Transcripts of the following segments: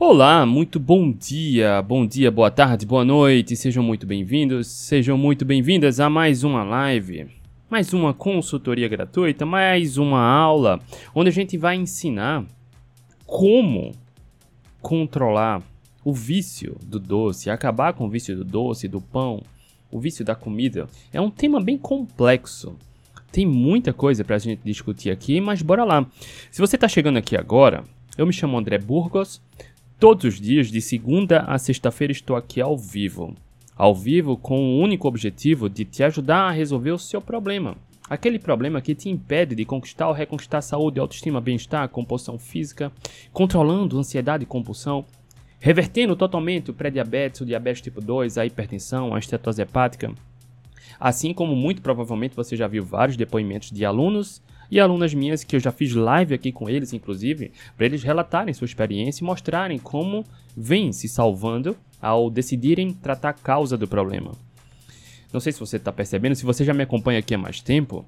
Olá, muito bom dia, bom dia, boa tarde, boa noite, sejam muito bem-vindos, sejam muito bem-vindas a mais uma live, mais uma consultoria gratuita, mais uma aula onde a gente vai ensinar como controlar o vício do doce, acabar com o vício do doce, do pão, o vício da comida. É um tema bem complexo. Tem muita coisa para a gente discutir aqui, mas bora lá. Se você está chegando aqui agora, eu me chamo André Burgos. Todos os dias, de segunda a sexta-feira, estou aqui ao vivo. Ao vivo com o único objetivo de te ajudar a resolver o seu problema. Aquele problema que te impede de conquistar ou reconquistar saúde, autoestima, bem-estar, composição física, controlando ansiedade e compulsão, revertendo totalmente o pré-diabetes, o diabetes tipo 2, a hipertensão, a estetose hepática. Assim como muito provavelmente você já viu vários depoimentos de alunos e alunas minhas que eu já fiz live aqui com eles, inclusive, para eles relatarem sua experiência e mostrarem como vêm se salvando ao decidirem tratar a causa do problema. Não sei se você está percebendo, se você já me acompanha aqui há mais tempo,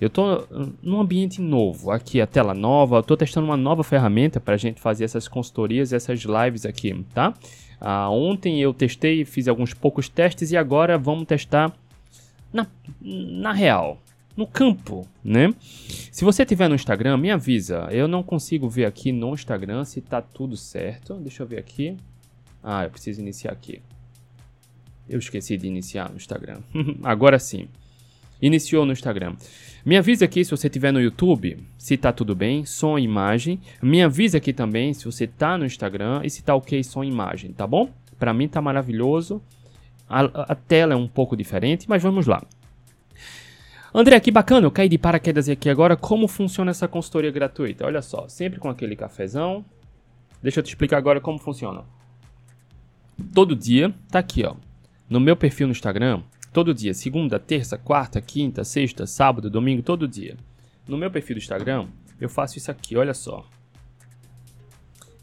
eu estou num ambiente novo, aqui a tela nova, estou testando uma nova ferramenta para a gente fazer essas consultorias, essas lives aqui, tá? Ah, ontem eu testei, fiz alguns poucos testes e agora vamos testar na, na real, no campo, né? Se você tiver no Instagram, me avisa. Eu não consigo ver aqui no Instagram se tá tudo certo. Deixa eu ver aqui. Ah, eu preciso iniciar aqui. Eu esqueci de iniciar no Instagram. Agora sim. Iniciou no Instagram. Me avisa aqui se você estiver no YouTube, se tá tudo bem, som e imagem. Me avisa aqui também se você tá no Instagram e se tá ok som e imagem, tá bom? Para mim tá maravilhoso. A, a, tela é um pouco diferente, mas vamos lá. André, que bacana, eu caí de paraquedas aqui agora. Como funciona essa consultoria gratuita? Olha só, sempre com aquele cafezão. Deixa eu te explicar agora como funciona. Todo dia, tá aqui, ó. No meu perfil no Instagram, todo dia, segunda, terça, quarta, quinta, sexta, sábado, domingo, todo dia. No meu perfil do Instagram, eu faço isso aqui, olha só.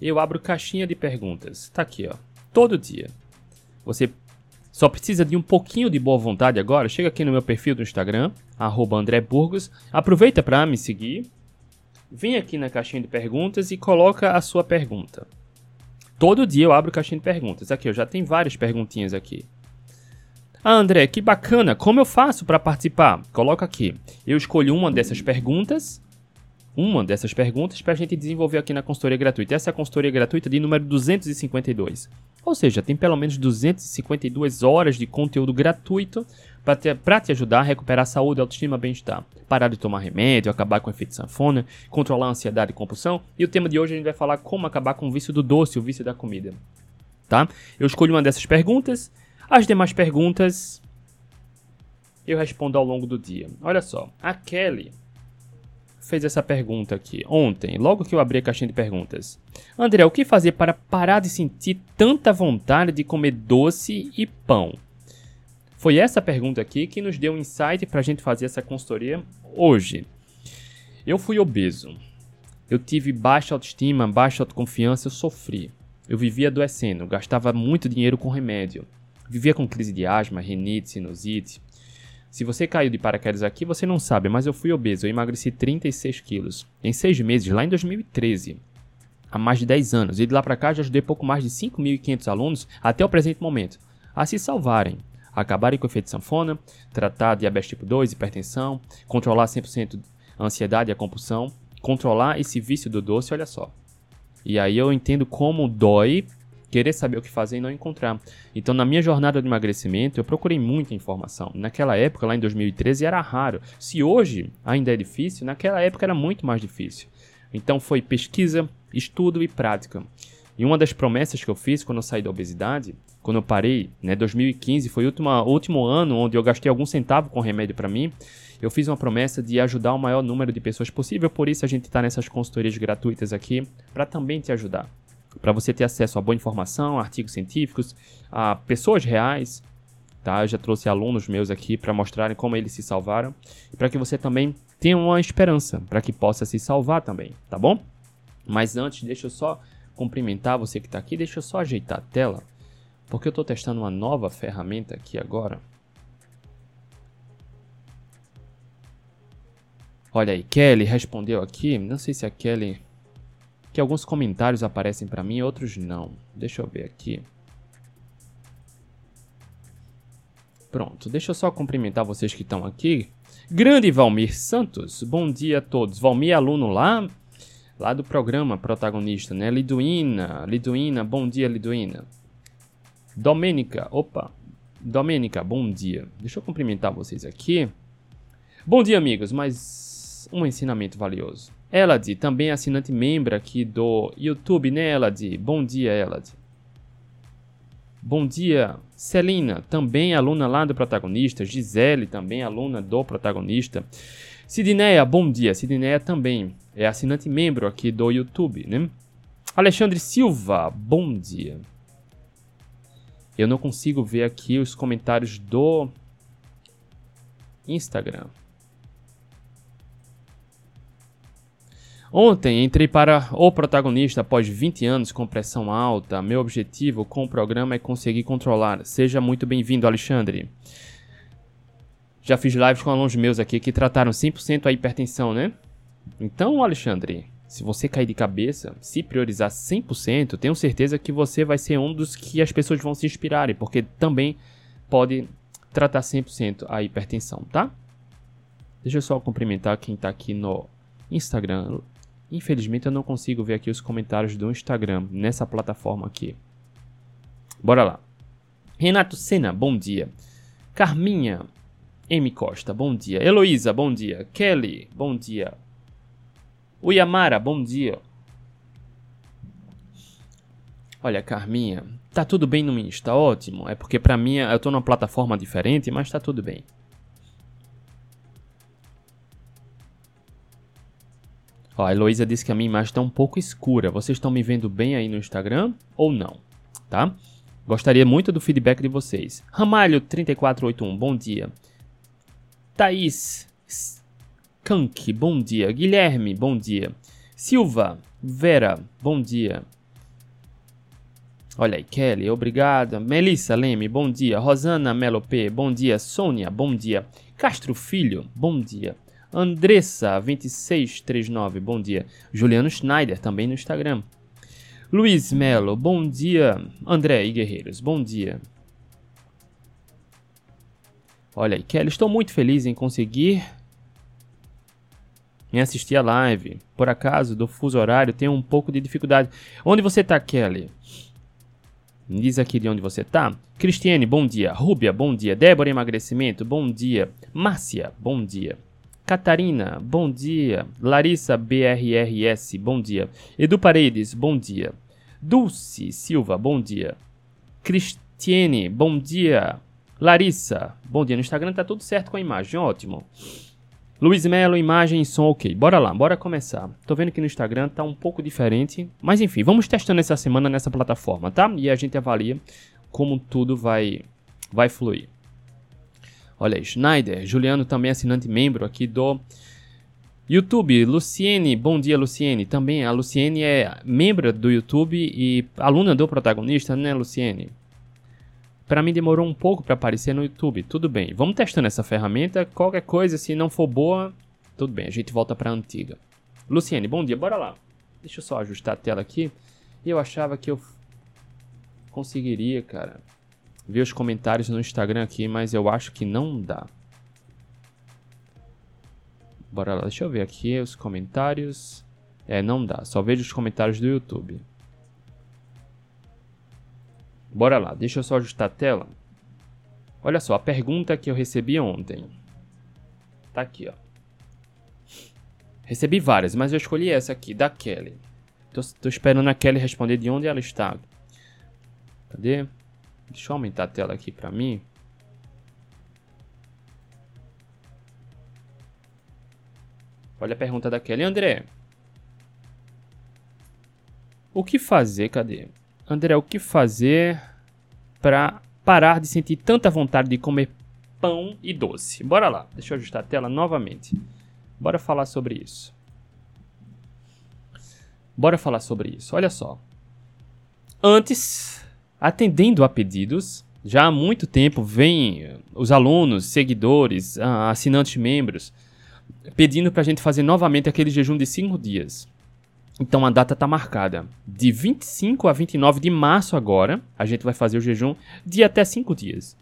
Eu abro caixinha de perguntas. Tá aqui, ó. Todo dia. Você só precisa de um pouquinho de boa vontade agora. Chega aqui no meu perfil do Instagram, André Burgos. Aproveita para me seguir. Vem aqui na caixinha de perguntas e coloca a sua pergunta. Todo dia eu abro caixinha de perguntas. Aqui, eu já tenho várias perguntinhas aqui. Ah, André, que bacana. Como eu faço para participar? Coloca aqui. Eu escolho uma dessas perguntas uma dessas perguntas para a gente desenvolver aqui na consultoria gratuita. Essa é a consultoria gratuita de número 252. Ou seja, tem pelo menos 252 horas de conteúdo gratuito para te, te ajudar a recuperar a saúde, autoestima e bem-estar. Parar de tomar remédio, acabar com o efeito sanfona, controlar a ansiedade e compulsão. E o tema de hoje a gente vai falar como acabar com o vício do doce, o vício da comida. Tá? Eu escolho uma dessas perguntas. As demais perguntas eu respondo ao longo do dia. Olha só, a Kelly fez essa pergunta aqui ontem, logo que eu abri a caixinha de perguntas. André, o que fazer para parar de sentir tanta vontade de comer doce e pão? Foi essa pergunta aqui que nos deu um insight para a gente fazer essa consultoria hoje. Eu fui obeso. Eu tive baixa autoestima, baixa autoconfiança, eu sofri. Eu vivia adoecendo, gastava muito dinheiro com remédio. Vivia com crise de asma, rinite, sinusite. Se você caiu de paraquedas aqui, você não sabe, mas eu fui obeso, eu emagreci 36 quilos. Em seis meses, lá em 2013. Há mais de 10 anos. E de lá para cá já ajudei pouco mais de 5.500 alunos até o presente momento a se salvarem, acabarem com o efeito sanfona, tratar diabetes tipo 2, hipertensão, controlar 100% a ansiedade e a compulsão, controlar esse vício do doce, olha só. E aí eu entendo como dói querer saber o que fazer e não encontrar. Então, na minha jornada de emagrecimento, eu procurei muita informação. Naquela época, lá em 2013, era raro. Se hoje ainda é difícil, naquela época era muito mais difícil. Então, foi pesquisa, estudo e prática. E uma das promessas que eu fiz quando eu saí da obesidade, quando eu parei, né, 2015 foi o último, último ano onde eu gastei algum centavo com remédio para mim. Eu fiz uma promessa de ajudar o maior número de pessoas possível, por isso a gente está nessas consultorias gratuitas aqui para também te ajudar para você ter acesso a boa informação, artigos científicos, a pessoas reais. Tá? Eu já trouxe alunos meus aqui para mostrarem como eles se salvaram para que você também tenha uma esperança para que possa se salvar também, tá bom? Mas antes, deixa eu só cumprimentar você que está aqui, deixa eu só ajeitar a tela, porque eu estou testando uma nova ferramenta aqui agora. Olha aí, Kelly respondeu aqui. Não sei se a Kelly que alguns comentários aparecem para mim, outros não. Deixa eu ver aqui. Pronto, deixa eu só cumprimentar vocês que estão aqui. Grande Valmir Santos, bom dia a todos. Valmir aluno lá, lá do programa protagonista, né? Liduína, Liduína, bom dia Liduína. Domênica, opa, Domênica, bom dia. Deixa eu cumprimentar vocês aqui. Bom dia, amigos, mais um ensinamento valioso. Elad, também assinante membro aqui do YouTube, né, Elad? Bom dia, Elad. Bom dia, Celina, também aluna lá do protagonista. Gisele, também aluna do protagonista. Sidneia, bom dia. Sidneia também é assinante membro aqui do YouTube, né? Alexandre Silva, bom dia. Eu não consigo ver aqui os comentários do Instagram. Ontem entrei para o protagonista após 20 anos com pressão alta. Meu objetivo com o programa é conseguir controlar. Seja muito bem-vindo, Alexandre. Já fiz lives com alunos meus aqui que trataram 100% a hipertensão, né? Então, Alexandre, se você cair de cabeça, se priorizar 100%, tenho certeza que você vai ser um dos que as pessoas vão se inspirarem, porque também pode tratar 100% a hipertensão, tá? Deixa eu só cumprimentar quem está aqui no Instagram. Infelizmente eu não consigo ver aqui os comentários do Instagram nessa plataforma aqui. Bora lá. Renato Sena, bom dia. Carminha M. Costa, bom dia. Heloísa, bom dia. Kelly, bom dia. Uyamara, bom dia. Olha, Carminha, tá tudo bem no Insta? Ótimo. É porque pra mim eu tô numa plataforma diferente, mas tá tudo bem. Ó, a Heloísa disse que a minha imagem está um pouco escura. Vocês estão me vendo bem aí no Instagram ou não? Tá? Gostaria muito do feedback de vocês. Ramalho3481, bom dia. Thaís Kank, bom dia. Guilherme, bom dia. Silva, Vera, bom dia. Olha aí, Kelly, obrigada. Melissa Leme, bom dia. Rosana Melopê, bom dia. Sônia, bom dia. Castro Filho, bom dia. Andressa2639, bom dia. Juliano Schneider, também no Instagram. Luiz Melo, bom dia. André e Guerreiros, bom dia. Olha aí, Kelly, estou muito feliz em conseguir em assistir a live. Por acaso, do fuso horário, tenho um pouco de dificuldade. Onde você está, Kelly? Me diz aqui de onde você está. Cristiane, bom dia. Rúbia, bom dia. Débora Emagrecimento, bom dia. Márcia, bom dia. Catarina, bom dia. Larissa BRRS, bom dia. Edu Paredes, bom dia. Dulce Silva, bom dia. Cristiane, bom dia. Larissa, bom dia. No Instagram tá tudo certo com a imagem, ótimo. Luiz Melo, imagem e som ok. Bora lá, bora começar. Tô vendo que no Instagram tá um pouco diferente, mas enfim, vamos testando essa semana nessa plataforma, tá? E a gente avalia como tudo vai vai fluir. Olha, Schneider, Juliano também assinante membro aqui do YouTube. Luciene, bom dia Luciene. Também a Luciene é membro do YouTube e aluna do protagonista, né, Luciene? Para mim demorou um pouco para aparecer no YouTube. Tudo bem, vamos testando essa ferramenta. Qualquer coisa, se não for boa, tudo bem, a gente volta para antiga. Luciene, bom dia, bora lá. Deixa eu só ajustar a tela aqui. Eu achava que eu conseguiria, cara ver os comentários no Instagram aqui, mas eu acho que não dá. Bora lá, deixa eu ver aqui os comentários. É, não dá, só vejo os comentários do YouTube. Bora lá, deixa eu só ajustar a tela. Olha só, a pergunta que eu recebi ontem. Tá aqui, ó. Recebi várias, mas eu escolhi essa aqui, da Kelly. Tô, tô esperando a Kelly responder de onde ela está. Cadê? Deixa eu aumentar a tela aqui para mim. Olha a pergunta da Kelly. André, o que fazer? Cadê? André, o que fazer para parar de sentir tanta vontade de comer pão e doce? Bora lá. Deixa eu ajustar a tela novamente. Bora falar sobre isso. Bora falar sobre isso. Olha só. Antes atendendo a pedidos. Já há muito tempo vem os alunos, seguidores, assinantes membros pedindo para a gente fazer novamente aquele jejum de 5 dias. Então a data está marcada. De 25 a 29 de março agora, a gente vai fazer o jejum de até 5 dias.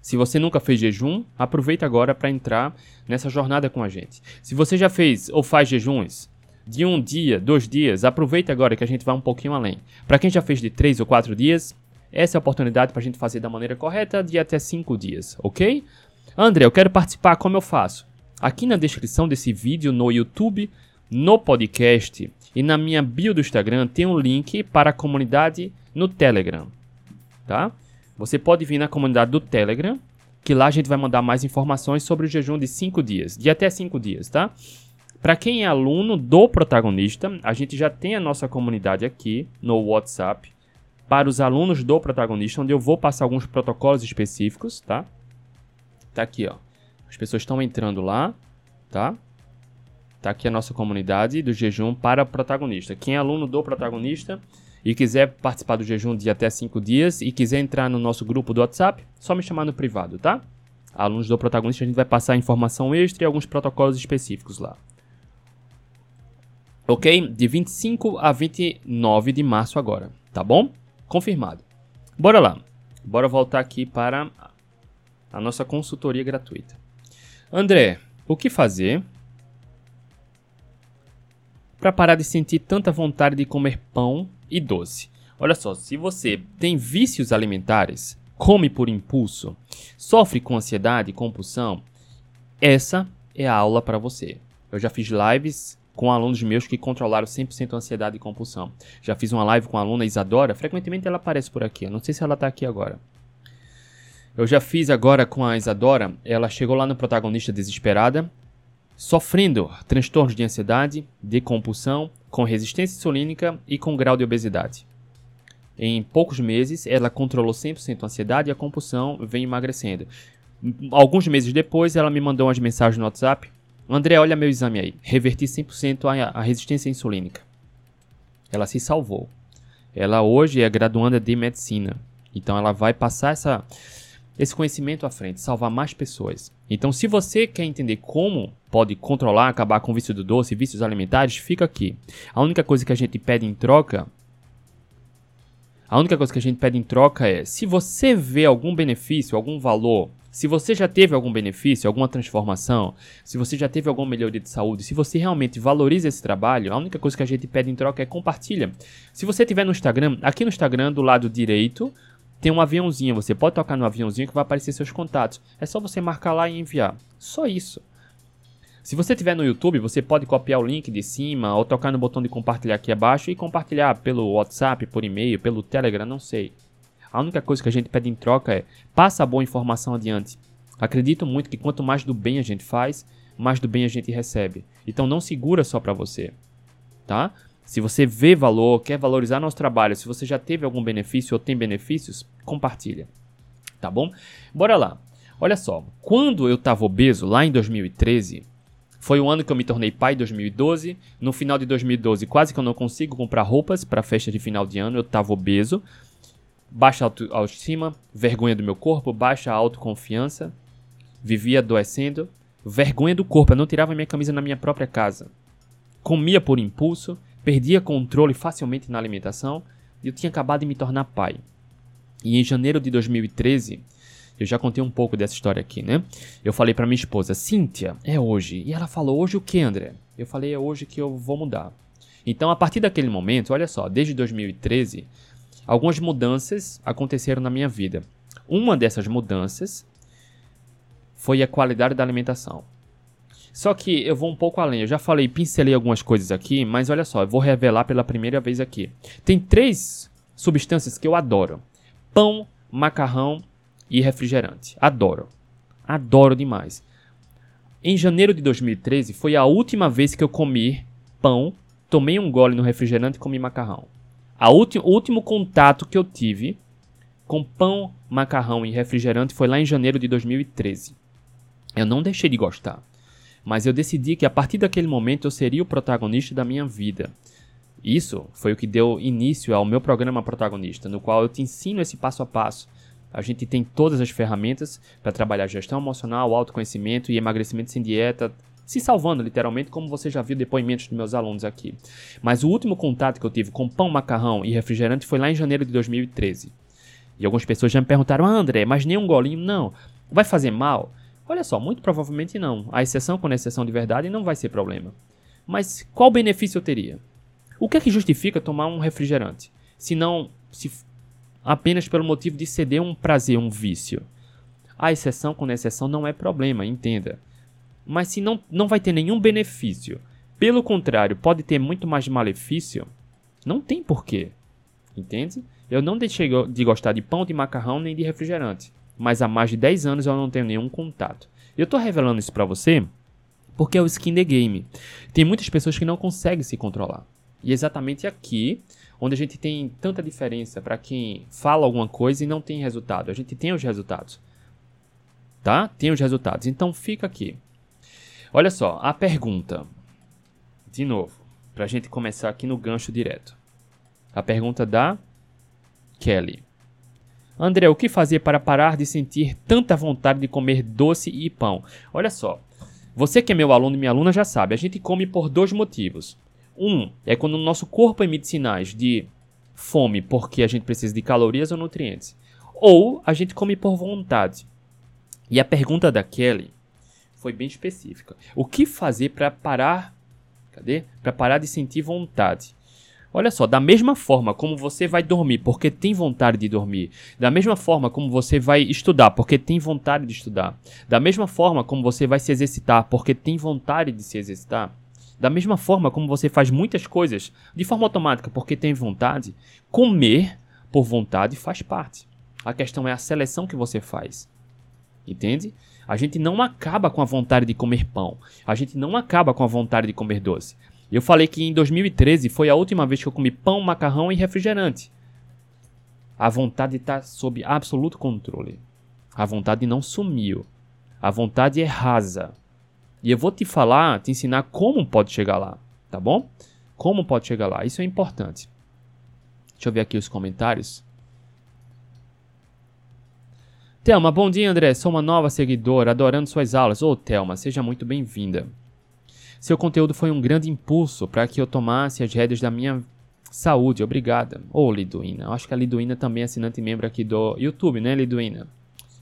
Se você nunca fez jejum, aproveita agora para entrar nessa jornada com a gente. Se você já fez ou faz jejuns de um dia, dois dias, aproveita agora que a gente vai um pouquinho além. Para quem já fez de três ou quatro dias, essa é a oportunidade para a gente fazer da maneira correta de até cinco dias, ok? André, eu quero participar, como eu faço? Aqui na descrição desse vídeo no YouTube, no podcast e na minha bio do Instagram tem um link para a comunidade no Telegram, tá? Você pode vir na comunidade do Telegram, que lá a gente vai mandar mais informações sobre o jejum de 5 dias, de até 5 dias, tá? Para quem é aluno do protagonista, a gente já tem a nossa comunidade aqui no WhatsApp para os alunos do protagonista, onde eu vou passar alguns protocolos específicos, tá? Tá aqui, ó. As pessoas estão entrando lá, tá? Tá aqui a nossa comunidade do jejum para protagonista. Quem é aluno do protagonista, e quiser participar do jejum de até 5 dias e quiser entrar no nosso grupo do WhatsApp, só me chamar no privado, tá? Alunos do protagonista, a gente vai passar informação extra e alguns protocolos específicos lá. Ok? De 25 a 29 de março agora, tá bom? Confirmado. Bora lá. Bora voltar aqui para a nossa consultoria gratuita. André, o que fazer para parar de sentir tanta vontade de comer pão e doce. Olha só, se você tem vícios alimentares, come por impulso, sofre com ansiedade e compulsão, essa é a aula para você. Eu já fiz lives com alunos meus que controlaram 100% ansiedade e compulsão. Já fiz uma live com a aluna Isadora, frequentemente ela aparece por aqui, eu não sei se ela está aqui agora. Eu já fiz agora com a Isadora, ela chegou lá no protagonista desesperada, sofrendo transtornos de ansiedade, de compulsão, com resistência insulínica e com grau de obesidade. Em poucos meses, ela controlou 100% a ansiedade e a compulsão vem emagrecendo. Alguns meses depois, ela me mandou umas mensagens no WhatsApp. André, olha meu exame aí. Reverti 100% a, a resistência insulínica. Ela se salvou. Ela hoje é graduanda de medicina. Então ela vai passar essa, esse conhecimento à frente, salvar mais pessoas. Então, se você quer entender como pode controlar, acabar com o vício do doce, vícios alimentares, fica aqui. A única coisa que a gente pede em troca, a única coisa que a gente pede em troca é, se você vê algum benefício, algum valor, se você já teve algum benefício, alguma transformação, se você já teve alguma melhoria de saúde, se você realmente valoriza esse trabalho, a única coisa que a gente pede em troca é compartilha. Se você tiver no Instagram, aqui no Instagram do lado direito, tem um aviãozinho, você pode tocar no aviãozinho que vai aparecer seus contatos. É só você marcar lá e enviar. Só isso. Se você tiver no YouTube, você pode copiar o link de cima ou tocar no botão de compartilhar aqui abaixo e compartilhar pelo WhatsApp, por e-mail, pelo Telegram, não sei. A única coisa que a gente pede em troca é passa a boa informação adiante. Acredito muito que quanto mais do bem a gente faz, mais do bem a gente recebe. Então não segura só para você, tá? Se você vê valor, quer valorizar nosso trabalho, se você já teve algum benefício ou tem benefícios, compartilha. Tá bom? Bora lá. Olha só, quando eu estava obeso lá em 2013, foi o ano que eu me tornei pai, 2012. No final de 2012, quase que eu não consigo comprar roupas para festa de final de ano, eu estava obeso. Baixa autoestima, vergonha do meu corpo, baixa autoconfiança. Vivia adoecendo. Vergonha do corpo, eu não tirava minha camisa na minha própria casa. Comia por impulso, perdia controle facilmente na alimentação e eu tinha acabado de me tornar pai. E em janeiro de 2013, eu já contei um pouco dessa história aqui, né? Eu falei para minha esposa, Cíntia, é hoje. E ela falou, hoje o que, André? Eu falei, é hoje que eu vou mudar. Então, a partir daquele momento, olha só, desde 2013, algumas mudanças aconteceram na minha vida. Uma dessas mudanças foi a qualidade da alimentação. Só que eu vou um pouco além. Eu já falei, pincelei algumas coisas aqui, mas olha só, eu vou revelar pela primeira vez aqui. Tem três substâncias que eu adoro: pão, macarrão e refrigerante. Adoro. Adoro demais. Em janeiro de 2013 foi a última vez que eu comi pão, tomei um gole no refrigerante e comi macarrão. A o último contato que eu tive com pão, macarrão e refrigerante foi lá em janeiro de 2013. Eu não deixei de gostar mas eu decidi que a partir daquele momento eu seria o protagonista da minha vida. Isso foi o que deu início ao meu programa Protagonista, no qual eu te ensino esse passo a passo. A gente tem todas as ferramentas para trabalhar gestão emocional, autoconhecimento e emagrecimento sem dieta, se salvando literalmente, como você já viu depoimentos dos meus alunos aqui. Mas o último contato que eu tive com pão, macarrão e refrigerante foi lá em janeiro de 2013. E algumas pessoas já me perguntaram, ah, André, mas nem um golinho? Não. Vai fazer mal? Olha só, muito provavelmente não. A exceção com exceção de verdade não vai ser problema. Mas qual benefício eu teria? O que é que justifica tomar um refrigerante? Se não se apenas pelo motivo de ceder um prazer, um vício. A exceção com exceção não é problema, entenda. Mas se não, não vai ter nenhum benefício, pelo contrário, pode ter muito mais malefício, não tem porquê. Entende? Eu não deixei de gostar de pão, de macarrão nem de refrigerante. Mas há mais de 10 anos eu não tenho nenhum contato. Eu estou revelando isso para você porque é o skin the game. Tem muitas pessoas que não conseguem se controlar. E é exatamente aqui onde a gente tem tanta diferença para quem fala alguma coisa e não tem resultado. A gente tem os resultados. Tá? Tem os resultados. Então fica aqui. Olha só, a pergunta. De novo, para a gente começar aqui no gancho direto. A pergunta da Kelly. André, o que fazer para parar de sentir tanta vontade de comer doce e pão? Olha só, você que é meu aluno e minha aluna já sabe, a gente come por dois motivos. Um é quando o nosso corpo emite sinais de fome porque a gente precisa de calorias ou nutrientes. Ou a gente come por vontade. E a pergunta da Kelly foi bem específica. O que fazer para parar? Cadê? Para parar de sentir vontade. Olha só, da mesma forma como você vai dormir porque tem vontade de dormir, da mesma forma como você vai estudar porque tem vontade de estudar, da mesma forma como você vai se exercitar porque tem vontade de se exercitar, da mesma forma como você faz muitas coisas de forma automática porque tem vontade, comer por vontade faz parte. A questão é a seleção que você faz. Entende? A gente não acaba com a vontade de comer pão. A gente não acaba com a vontade de comer doce. Eu falei que em 2013 foi a última vez que eu comi pão, macarrão e refrigerante. A vontade está sob absoluto controle. A vontade não sumiu. A vontade é rasa. E eu vou te falar, te ensinar como pode chegar lá, tá bom? Como pode chegar lá. Isso é importante. Deixa eu ver aqui os comentários. Thelma, bom dia, André. Sou uma nova seguidora, adorando suas aulas. Ô, oh, Thelma, seja muito bem-vinda. Seu conteúdo foi um grande impulso para que eu tomasse as rédeas da minha saúde. Obrigada. Ô, oh, Liduína. Acho que a Liduína também é assinante membro aqui do YouTube, né, Liduína?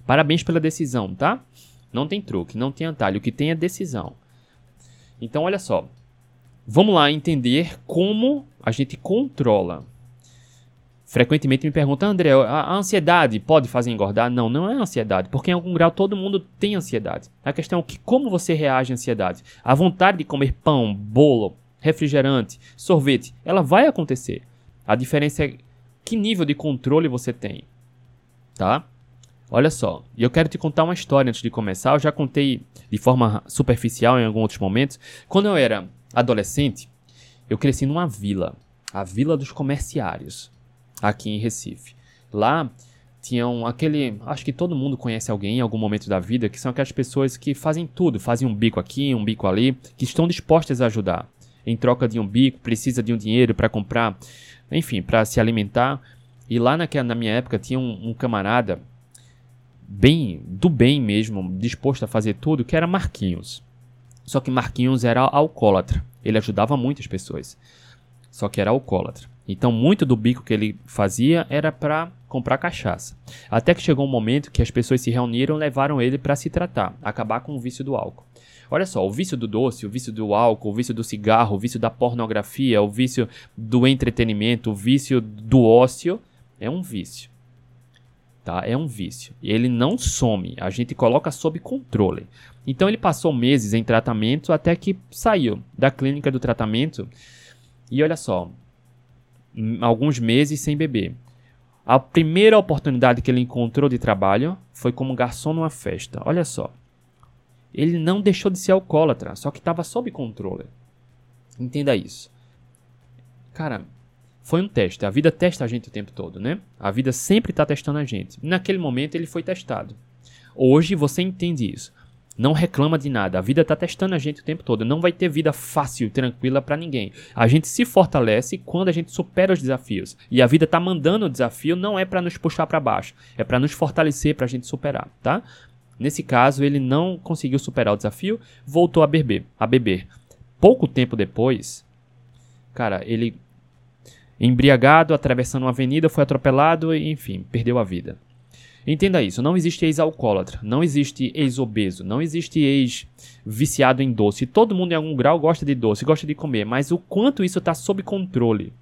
Parabéns pela decisão, tá? Não tem truque, não tem atalho. O que tem é decisão. Então, olha só. Vamos lá entender como a gente controla frequentemente me perguntam, André, a ansiedade pode fazer engordar? Não, não é ansiedade, porque em algum grau todo mundo tem ansiedade. A questão é que como você reage à ansiedade. A vontade de comer pão, bolo, refrigerante, sorvete, ela vai acontecer. A diferença é que nível de controle você tem, tá? Olha só, e eu quero te contar uma história antes de começar. Eu já contei de forma superficial em alguns outros momentos. Quando eu era adolescente, eu cresci numa vila, a Vila dos Comerciários aqui em Recife. Lá tinham aquele, acho que todo mundo conhece alguém em algum momento da vida, que são aquelas pessoas que fazem tudo, fazem um bico aqui, um bico ali, que estão dispostas a ajudar. Em troca de um bico, precisa de um dinheiro para comprar, enfim, para se alimentar. E lá naquela, na minha época tinha um, um camarada bem do bem mesmo, disposto a fazer tudo, que era Marquinhos. Só que Marquinhos era alcoólatra. Ele ajudava muitas pessoas. Só que era alcoólatra. Então, muito do bico que ele fazia era para comprar cachaça. Até que chegou um momento que as pessoas se reuniram e levaram ele para se tratar, acabar com o vício do álcool. Olha só, o vício do doce, o vício do álcool, o vício do cigarro, o vício da pornografia, o vício do entretenimento, o vício do ócio é um vício. Tá? É um vício. E ele não some, a gente coloca sob controle. Então ele passou meses em tratamento até que saiu da clínica do tratamento. E olha só, alguns meses sem beber. A primeira oportunidade que ele encontrou de trabalho foi como garçom numa festa. Olha só. Ele não deixou de ser alcoólatra, só que estava sob controle. Entenda isso. Cara, foi um teste. A vida testa a gente o tempo todo, né? A vida sempre está testando a gente. Naquele momento ele foi testado. Hoje você entende isso. Não reclama de nada. A vida está testando a gente o tempo todo. Não vai ter vida fácil, tranquila para ninguém. A gente se fortalece quando a gente supera os desafios. E a vida está mandando o desafio não é para nos puxar para baixo, é para nos fortalecer, para a gente superar, tá? Nesse caso, ele não conseguiu superar o desafio, voltou a beber, a beber. Pouco tempo depois, cara, ele embriagado, atravessando uma avenida, foi atropelado e, enfim, perdeu a vida. Entenda isso, não existe ex-alcoólatra, não existe ex-obeso, não existe ex-viciado em doce. Todo mundo em algum grau gosta de doce, gosta de comer, mas o quanto isso está sob controle.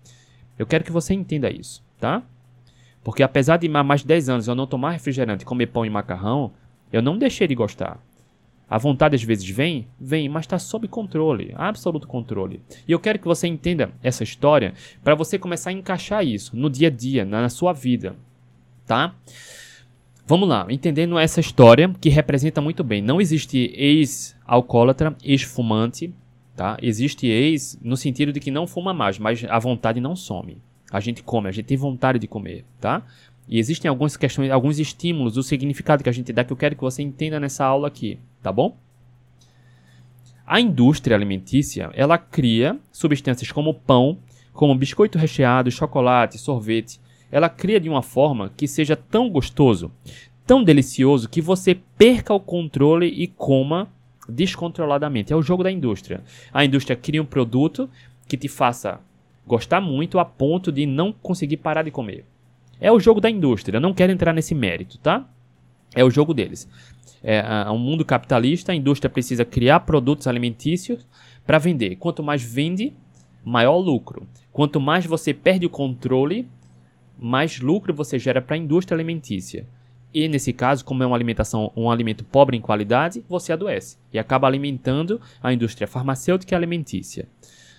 Eu quero que você entenda isso, tá? Porque apesar de mais de 10 anos eu não tomar refrigerante comer pão e macarrão, eu não deixei de gostar. A vontade às vezes vem, vem, mas está sob controle, absoluto controle. E eu quero que você entenda essa história para você começar a encaixar isso no dia a dia, na sua vida, tá? Vamos lá, entendendo essa história que representa muito bem. Não existe ex-alcoólatra, ex-fumante, tá? Existe ex no sentido de que não fuma mais, mas a vontade não some. A gente come, a gente tem vontade de comer, tá? E existem algumas questões, alguns estímulos, o significado que a gente dá que eu quero que você entenda nessa aula aqui, tá bom? A indústria alimentícia, ela cria substâncias como pão, como biscoito recheado, chocolate, sorvete. Ela cria de uma forma que seja tão gostoso, tão delicioso que você perca o controle e coma descontroladamente. É o jogo da indústria. A indústria cria um produto que te faça gostar muito a ponto de não conseguir parar de comer. É o jogo da indústria, eu não quero entrar nesse mérito, tá? É o jogo deles. É um mundo capitalista, a indústria precisa criar produtos alimentícios para vender. Quanto mais vende, maior lucro. Quanto mais você perde o controle, mais lucro você gera para a indústria alimentícia. E nesse caso, como é uma alimentação, um alimento pobre em qualidade, você adoece e acaba alimentando a indústria farmacêutica e alimentícia.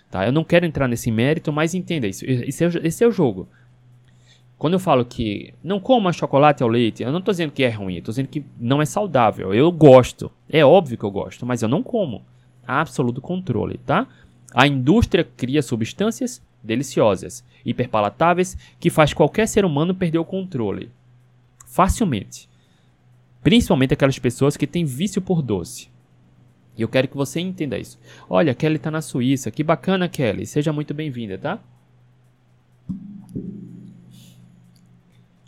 Tá? Eu não quero entrar nesse mérito, mas entenda isso. Esse é, esse é o jogo. Quando eu falo que não coma chocolate ao leite, eu não estou dizendo que é ruim, estou dizendo que não é saudável. Eu gosto, é óbvio que eu gosto, mas eu não como. Absoluto controle, tá? A indústria cria substâncias deliciosas, hiperpalatáveis, que faz qualquer ser humano perder o controle. Facilmente. Principalmente aquelas pessoas que têm vício por doce. E eu quero que você entenda isso. Olha, Kelly está na Suíça. Que bacana, Kelly. Seja muito bem-vinda, tá?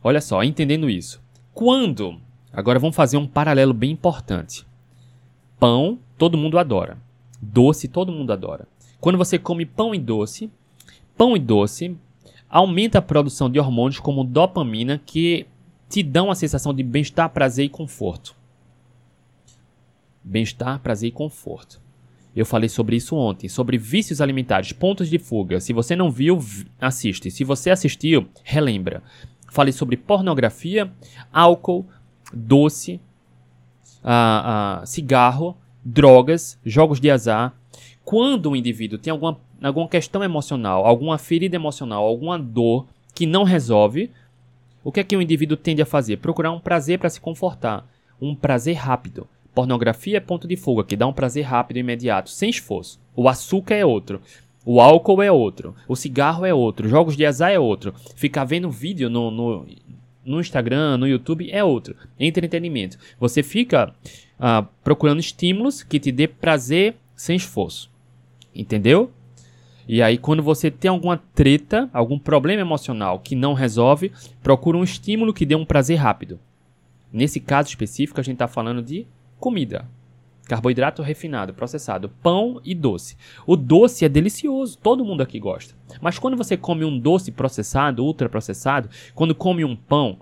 Olha só, entendendo isso. Quando? Agora vamos fazer um paralelo bem importante. Pão, todo mundo adora. Doce, todo mundo adora. Quando você come pão e doce, pão e doce aumenta a produção de hormônios como dopamina que te dão a sensação de bem-estar, prazer e conforto. Bem-estar, prazer e conforto. Eu falei sobre isso ontem, sobre vícios alimentares, pontos de fuga. Se você não viu, assiste. Se você assistiu, relembra. Falei sobre pornografia, álcool, doce, cigarro, drogas, jogos de azar. Quando o indivíduo tem alguma, alguma questão emocional, alguma ferida emocional, alguma dor que não resolve, o que é que o indivíduo tende a fazer? Procurar um prazer para se confortar. Um prazer rápido. Pornografia é ponto de fuga, que dá um prazer rápido e imediato, sem esforço. O açúcar é outro. O álcool é outro. O cigarro é outro. Jogos de azar é outro. Ficar vendo vídeo no, no, no Instagram, no YouTube é outro. Entretenimento. Você fica uh, procurando estímulos que te dê prazer sem esforço. Entendeu? E aí, quando você tem alguma treta, algum problema emocional que não resolve, procura um estímulo que dê um prazer rápido. Nesse caso específico, a gente está falando de comida. Carboidrato refinado, processado, pão e doce. O doce é delicioso, todo mundo aqui gosta. Mas quando você come um doce processado, ultraprocessado, quando come um pão,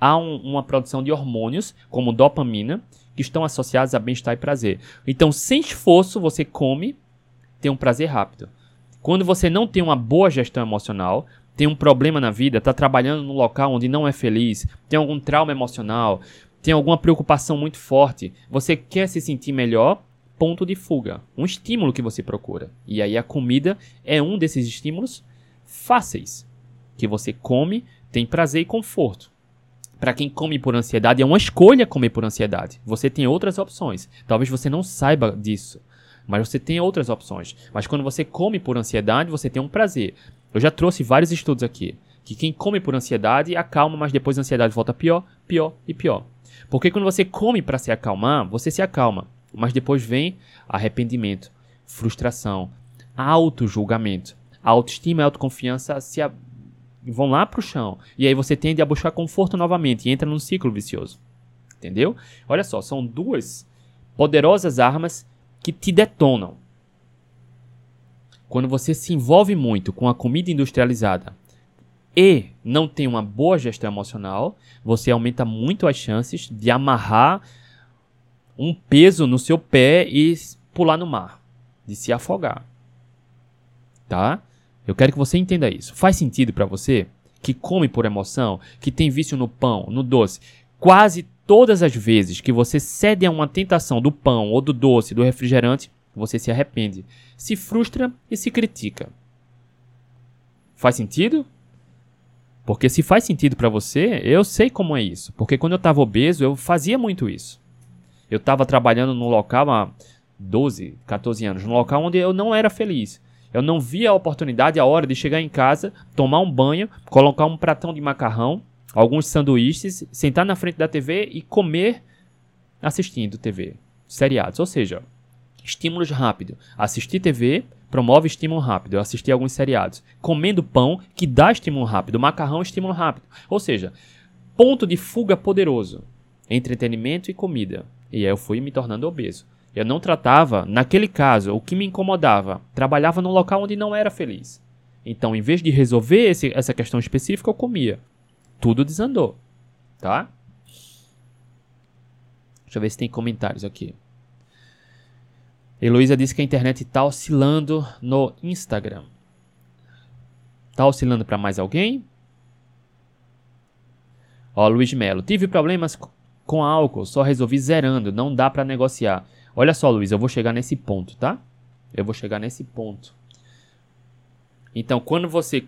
há um, uma produção de hormônios, como dopamina, que estão associados a bem-estar e prazer. Então, sem esforço, você come, tem um prazer rápido. Quando você não tem uma boa gestão emocional, tem um problema na vida, está trabalhando num local onde não é feliz, tem algum trauma emocional, tem alguma preocupação muito forte, você quer se sentir melhor, ponto de fuga, um estímulo que você procura. E aí a comida é um desses estímulos fáceis, que você come, tem prazer e conforto. Para quem come por ansiedade, é uma escolha comer por ansiedade. Você tem outras opções. Talvez você não saiba disso, mas você tem outras opções. Mas quando você come por ansiedade, você tem um prazer. Eu já trouxe vários estudos aqui que quem come por ansiedade acalma, mas depois a ansiedade volta pior, pior e pior. Porque quando você come para se acalmar, você se acalma, mas depois vem arrependimento, frustração, auto-julgamento. Autoestima e autoconfiança se a... vão lá para o chão. E aí você tende a buscar conforto novamente e entra num ciclo vicioso. Entendeu? Olha só, são duas poderosas armas que te detonam. Quando você se envolve muito com a comida industrializada e não tem uma boa gestão emocional, você aumenta muito as chances de amarrar um peso no seu pé e pular no mar, de se afogar. Tá? Eu quero que você entenda isso. Faz sentido para você que come por emoção, que tem vício no pão, no doce? Quase todas as vezes que você cede a uma tentação do pão ou do doce, do refrigerante, você se arrepende, se frustra e se critica. Faz sentido? Porque se faz sentido para você, eu sei como é isso. Porque quando eu estava obeso, eu fazia muito isso. Eu estava trabalhando num local há 12, 14 anos, num local onde eu não era feliz. Eu não via a oportunidade, a hora de chegar em casa, tomar um banho, colocar um pratão de macarrão, alguns sanduíches, sentar na frente da TV e comer assistindo TV, seriados. Ou seja, estímulos rápidos. Assistir TV promove estímulo rápido. Eu assisti alguns seriados. Comendo pão, que dá estímulo rápido. Macarrão, estímulo rápido. Ou seja, ponto de fuga poderoso. Entretenimento e comida. E aí eu fui me tornando obeso. Eu não tratava, naquele caso, o que me incomodava. Trabalhava num local onde não era feliz. Então, em vez de resolver esse, essa questão específica, eu comia. Tudo desandou. Tá? Deixa eu ver se tem comentários aqui. Heloísa disse que a internet está oscilando no Instagram. Tá oscilando para mais alguém? Ó, Luiz Melo. Tive problemas com álcool, só resolvi zerando, não dá para negociar. Olha só, Luiz, eu vou chegar nesse ponto, tá? Eu vou chegar nesse ponto. Então, quando você.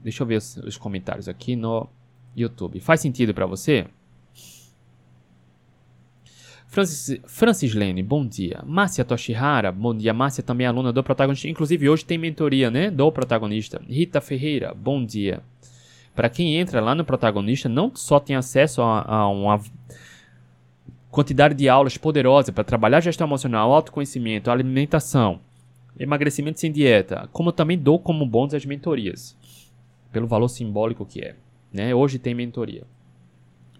Deixa eu ver os comentários aqui no YouTube. Faz sentido para você? Francis, Francis Lene, bom dia. Márcia Toshihara, bom dia. Márcia também é aluna do protagonista. Inclusive, hoje tem mentoria, né? Do protagonista. Rita Ferreira, bom dia. Para quem entra lá no protagonista, não só tem acesso a, a uma quantidade de aulas poderosa para trabalhar gestão emocional, autoconhecimento, alimentação, emagrecimento sem dieta, como também dou como bônus as mentorias, pelo valor simbólico que é. Né? Hoje tem mentoria.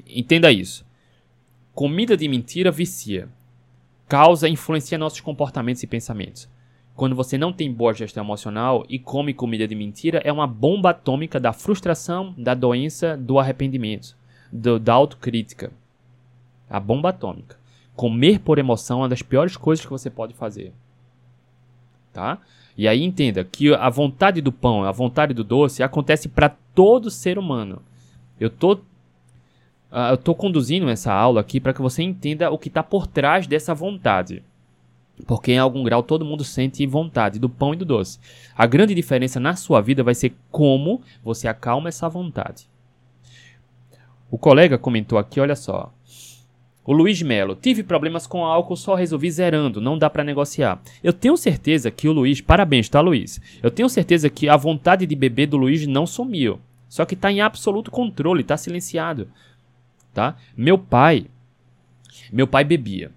Entenda isso. Comida de mentira vicia, causa e influencia nossos comportamentos e pensamentos. Quando você não tem boa gestão emocional e come comida de mentira, é uma bomba atômica da frustração, da doença, do arrependimento, do, da autocrítica. A bomba atômica. Comer por emoção é uma das piores coisas que você pode fazer. Tá? E aí entenda que a vontade do pão, a vontade do doce acontece para todo ser humano. Eu tô uh, eu tô conduzindo essa aula aqui para que você entenda o que está por trás dessa vontade. Porque em algum grau todo mundo sente vontade do pão e do doce. A grande diferença na sua vida vai ser como você acalma essa vontade. O colega comentou aqui, olha só. O Luiz Melo, tive problemas com álcool, só resolvi zerando, não dá para negociar. Eu tenho certeza que o Luiz, parabéns, tá, Luiz? Eu tenho certeza que a vontade de beber do Luiz não sumiu. Só que tá em absoluto controle, tá silenciado. Tá? Meu pai, meu pai bebia.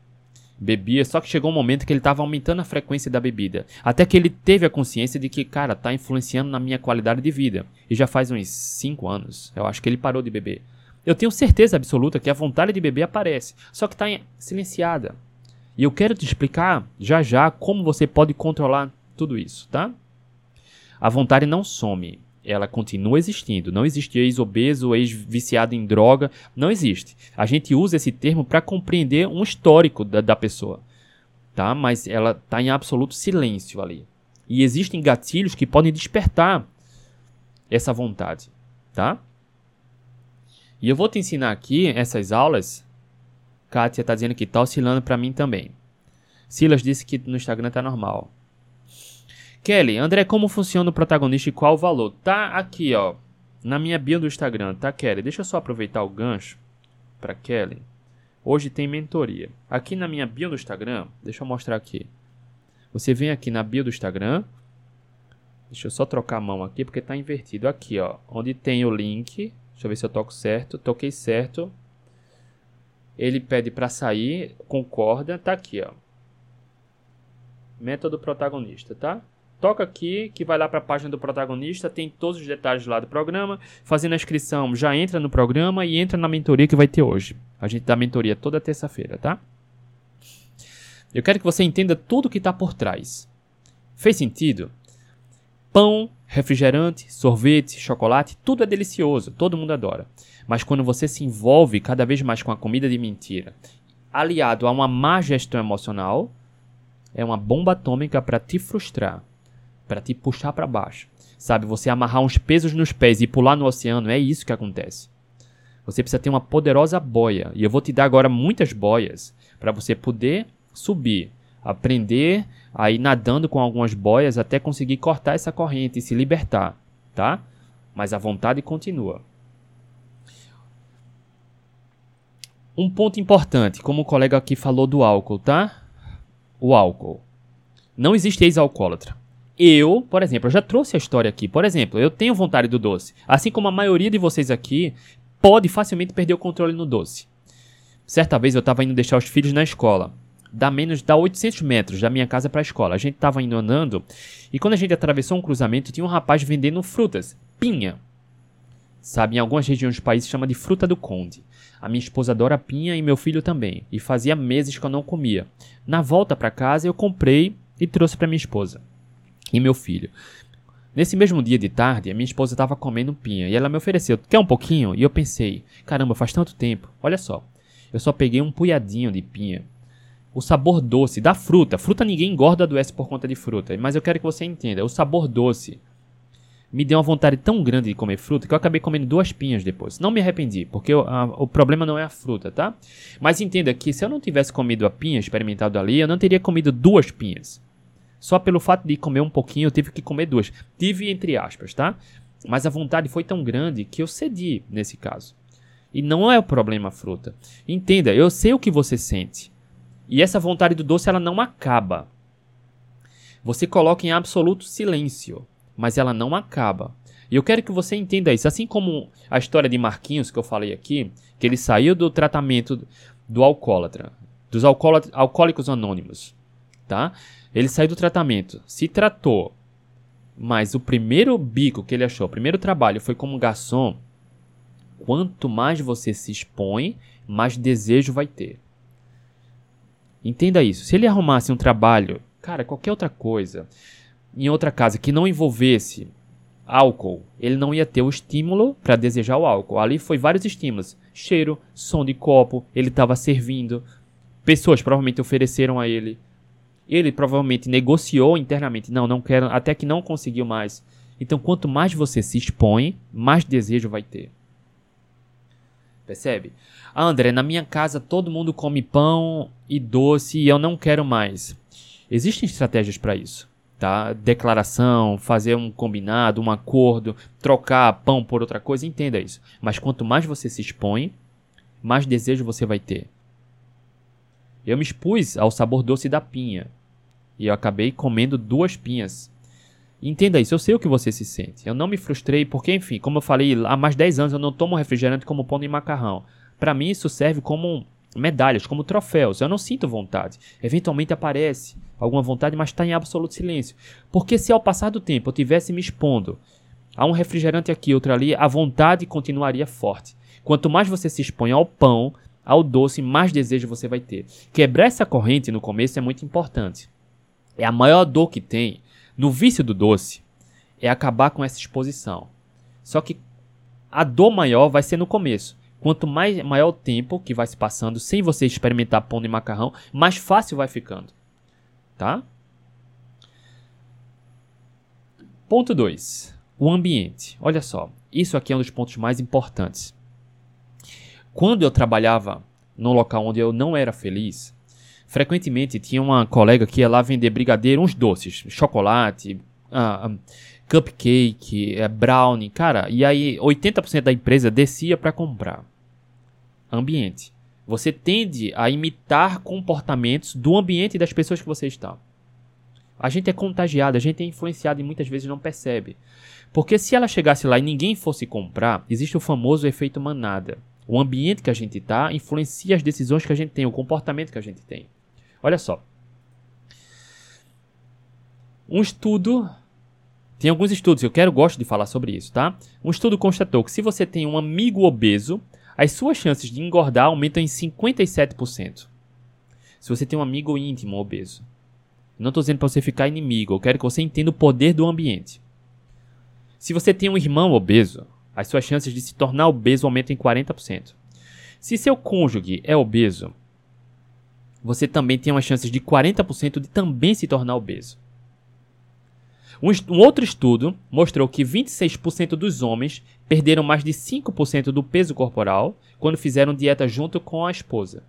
Bebia, só que chegou um momento que ele estava aumentando a frequência da bebida. Até que ele teve a consciência de que, cara, tá influenciando na minha qualidade de vida. E já faz uns 5 anos, eu acho que ele parou de beber. Eu tenho certeza absoluta que a vontade de beber aparece, só que está silenciada. E eu quero te explicar já já como você pode controlar tudo isso, tá? A vontade não some, ela continua existindo. Não existe ex-obeso, ex-viciado em droga, não existe. A gente usa esse termo para compreender um histórico da, da pessoa, tá? Mas ela está em absoluto silêncio ali. E existem gatilhos que podem despertar essa vontade, tá? E eu vou te ensinar aqui essas aulas. Kátia está dizendo que está oscilando para mim também. Silas disse que no Instagram tá normal. Kelly, André, como funciona o protagonista e qual o valor? Tá aqui, ó, na minha bio do Instagram, tá, Kelly? Deixa eu só aproveitar o gancho para Kelly. Hoje tem mentoria. Aqui na minha bio do Instagram, deixa eu mostrar aqui. Você vem aqui na bio do Instagram. Deixa eu só trocar a mão aqui porque tá invertido. Aqui, ó, onde tem o link Deixa eu ver se eu toco certo. Toquei certo. Ele pede para sair, concorda, tá aqui, ó. Método protagonista, tá? toca aqui que vai lá para a página do protagonista, tem todos os detalhes lá do programa. Fazendo a inscrição, já entra no programa e entra na mentoria que vai ter hoje. A gente dá mentoria toda terça-feira, tá? Eu quero que você entenda tudo que está por trás. Fez sentido? Pão, refrigerante, sorvete, chocolate, tudo é delicioso, todo mundo adora. Mas quando você se envolve cada vez mais com a comida de mentira, aliado a uma má gestão emocional, é uma bomba atômica para te frustrar, para te puxar para baixo. Sabe, você amarrar uns pesos nos pés e pular no oceano, é isso que acontece. Você precisa ter uma poderosa boia, e eu vou te dar agora muitas boias para você poder subir, aprender a ir nadando com algumas boias até conseguir cortar essa corrente e se libertar, tá? Mas a vontade continua. Um ponto importante, como o colega aqui falou do álcool, tá? O álcool. Não existe ex-alcoólatra. Eu, por exemplo, eu já trouxe a história aqui. Por exemplo, eu tenho vontade do doce. Assim como a maioria de vocês aqui pode facilmente perder o controle no doce. Certa vez eu estava indo deixar os filhos na escola dá menos, dá 800 metros da minha casa para a escola. A gente tava indo andando e quando a gente atravessou um cruzamento, tinha um rapaz vendendo frutas, pinha. Sabe, em algumas regiões do país chama de fruta do conde. A minha esposa adora pinha e meu filho também, e fazia meses que eu não comia. Na volta para casa eu comprei e trouxe para minha esposa e meu filho. Nesse mesmo dia de tarde, a minha esposa estava comendo pinha e ela me ofereceu: "Quer um pouquinho?" E eu pensei: "Caramba, faz tanto tempo. Olha só. Eu só peguei um punhadinho de pinha o sabor doce da fruta. Fruta ninguém engorda adoece por conta de fruta, mas eu quero que você entenda. O sabor doce me deu uma vontade tão grande de comer fruta que eu acabei comendo duas pinhas depois. Não me arrependi, porque o, a, o problema não é a fruta, tá? Mas entenda que se eu não tivesse comido a pinha experimentado ali, eu não teria comido duas pinhas. Só pelo fato de comer um pouquinho, eu tive que comer duas. Tive entre aspas, tá? Mas a vontade foi tão grande que eu cedi nesse caso. E não é o problema a fruta. Entenda, eu sei o que você sente. E essa vontade do doce ela não acaba. Você coloca em absoluto silêncio, mas ela não acaba. E eu quero que você entenda isso. Assim como a história de Marquinhos que eu falei aqui, que ele saiu do tratamento do alcoólatra, dos alcoólicos anônimos, tá? Ele saiu do tratamento, se tratou, mas o primeiro bico que ele achou, o primeiro trabalho foi como garçom. Quanto mais você se expõe, mais desejo vai ter. Entenda isso. Se ele arrumasse um trabalho, cara, qualquer outra coisa, em outra casa que não envolvesse álcool, ele não ia ter o estímulo para desejar o álcool. Ali foi vários estímulos: cheiro, som de copo, ele estava servindo, pessoas provavelmente ofereceram a ele. Ele provavelmente negociou internamente, não, não quero, até que não conseguiu mais. Então, quanto mais você se expõe, mais desejo vai ter. Percebe? André, na minha casa todo mundo come pão e doce e eu não quero mais. Existem estratégias para isso, tá? Declaração, fazer um combinado, um acordo, trocar pão por outra coisa, entenda isso. Mas quanto mais você se expõe, mais desejo você vai ter. Eu me expus ao sabor doce da pinha e eu acabei comendo duas pinhas Entenda isso, eu sei o que você se sente. Eu não me frustrei porque, enfim, como eu falei, há mais 10 anos eu não tomo refrigerante como pão de macarrão. Para mim isso serve como medalhas, como troféus. Eu não sinto vontade. Eventualmente aparece alguma vontade, mas está em absoluto silêncio. Porque se ao passar do tempo eu tivesse me expondo a um refrigerante aqui, outro ali, a vontade continuaria forte. Quanto mais você se expõe ao pão, ao doce, mais desejo você vai ter. Quebrar essa corrente no começo é muito importante. É a maior dor que tem no vício do doce é acabar com essa exposição. Só que a dor maior vai ser no começo. Quanto mais maior o tempo que vai se passando sem você experimentar pão de macarrão, mais fácil vai ficando. Tá? Ponto 2. O ambiente. Olha só, isso aqui é um dos pontos mais importantes. Quando eu trabalhava num local onde eu não era feliz, Frequentemente tinha uma colega que ia lá vender brigadeiro, uns doces, chocolate, uh, cupcake, uh, brownie, cara. E aí 80% da empresa descia para comprar. Ambiente. Você tende a imitar comportamentos do ambiente das pessoas que você está. A gente é contagiado, a gente é influenciado e muitas vezes não percebe. Porque se ela chegasse lá e ninguém fosse comprar, existe o famoso efeito manada. O ambiente que a gente está influencia as decisões que a gente tem, o comportamento que a gente tem. Olha só. Um estudo. Tem alguns estudos, eu quero gosto de falar sobre isso, tá? Um estudo constatou que se você tem um amigo obeso, as suas chances de engordar aumentam em 57%. Se você tem um amigo íntimo obeso. Não estou dizendo para você ficar inimigo, eu quero que você entenda o poder do ambiente. Se você tem um irmão obeso, as suas chances de se tornar obeso aumentam em 40%. Se seu cônjuge é obeso, você também tem uma chance de 40% de também se tornar obeso. Um, um, outro estudo mostrou que 26% dos homens perderam mais de 5% do peso corporal quando fizeram dieta junto com a esposa,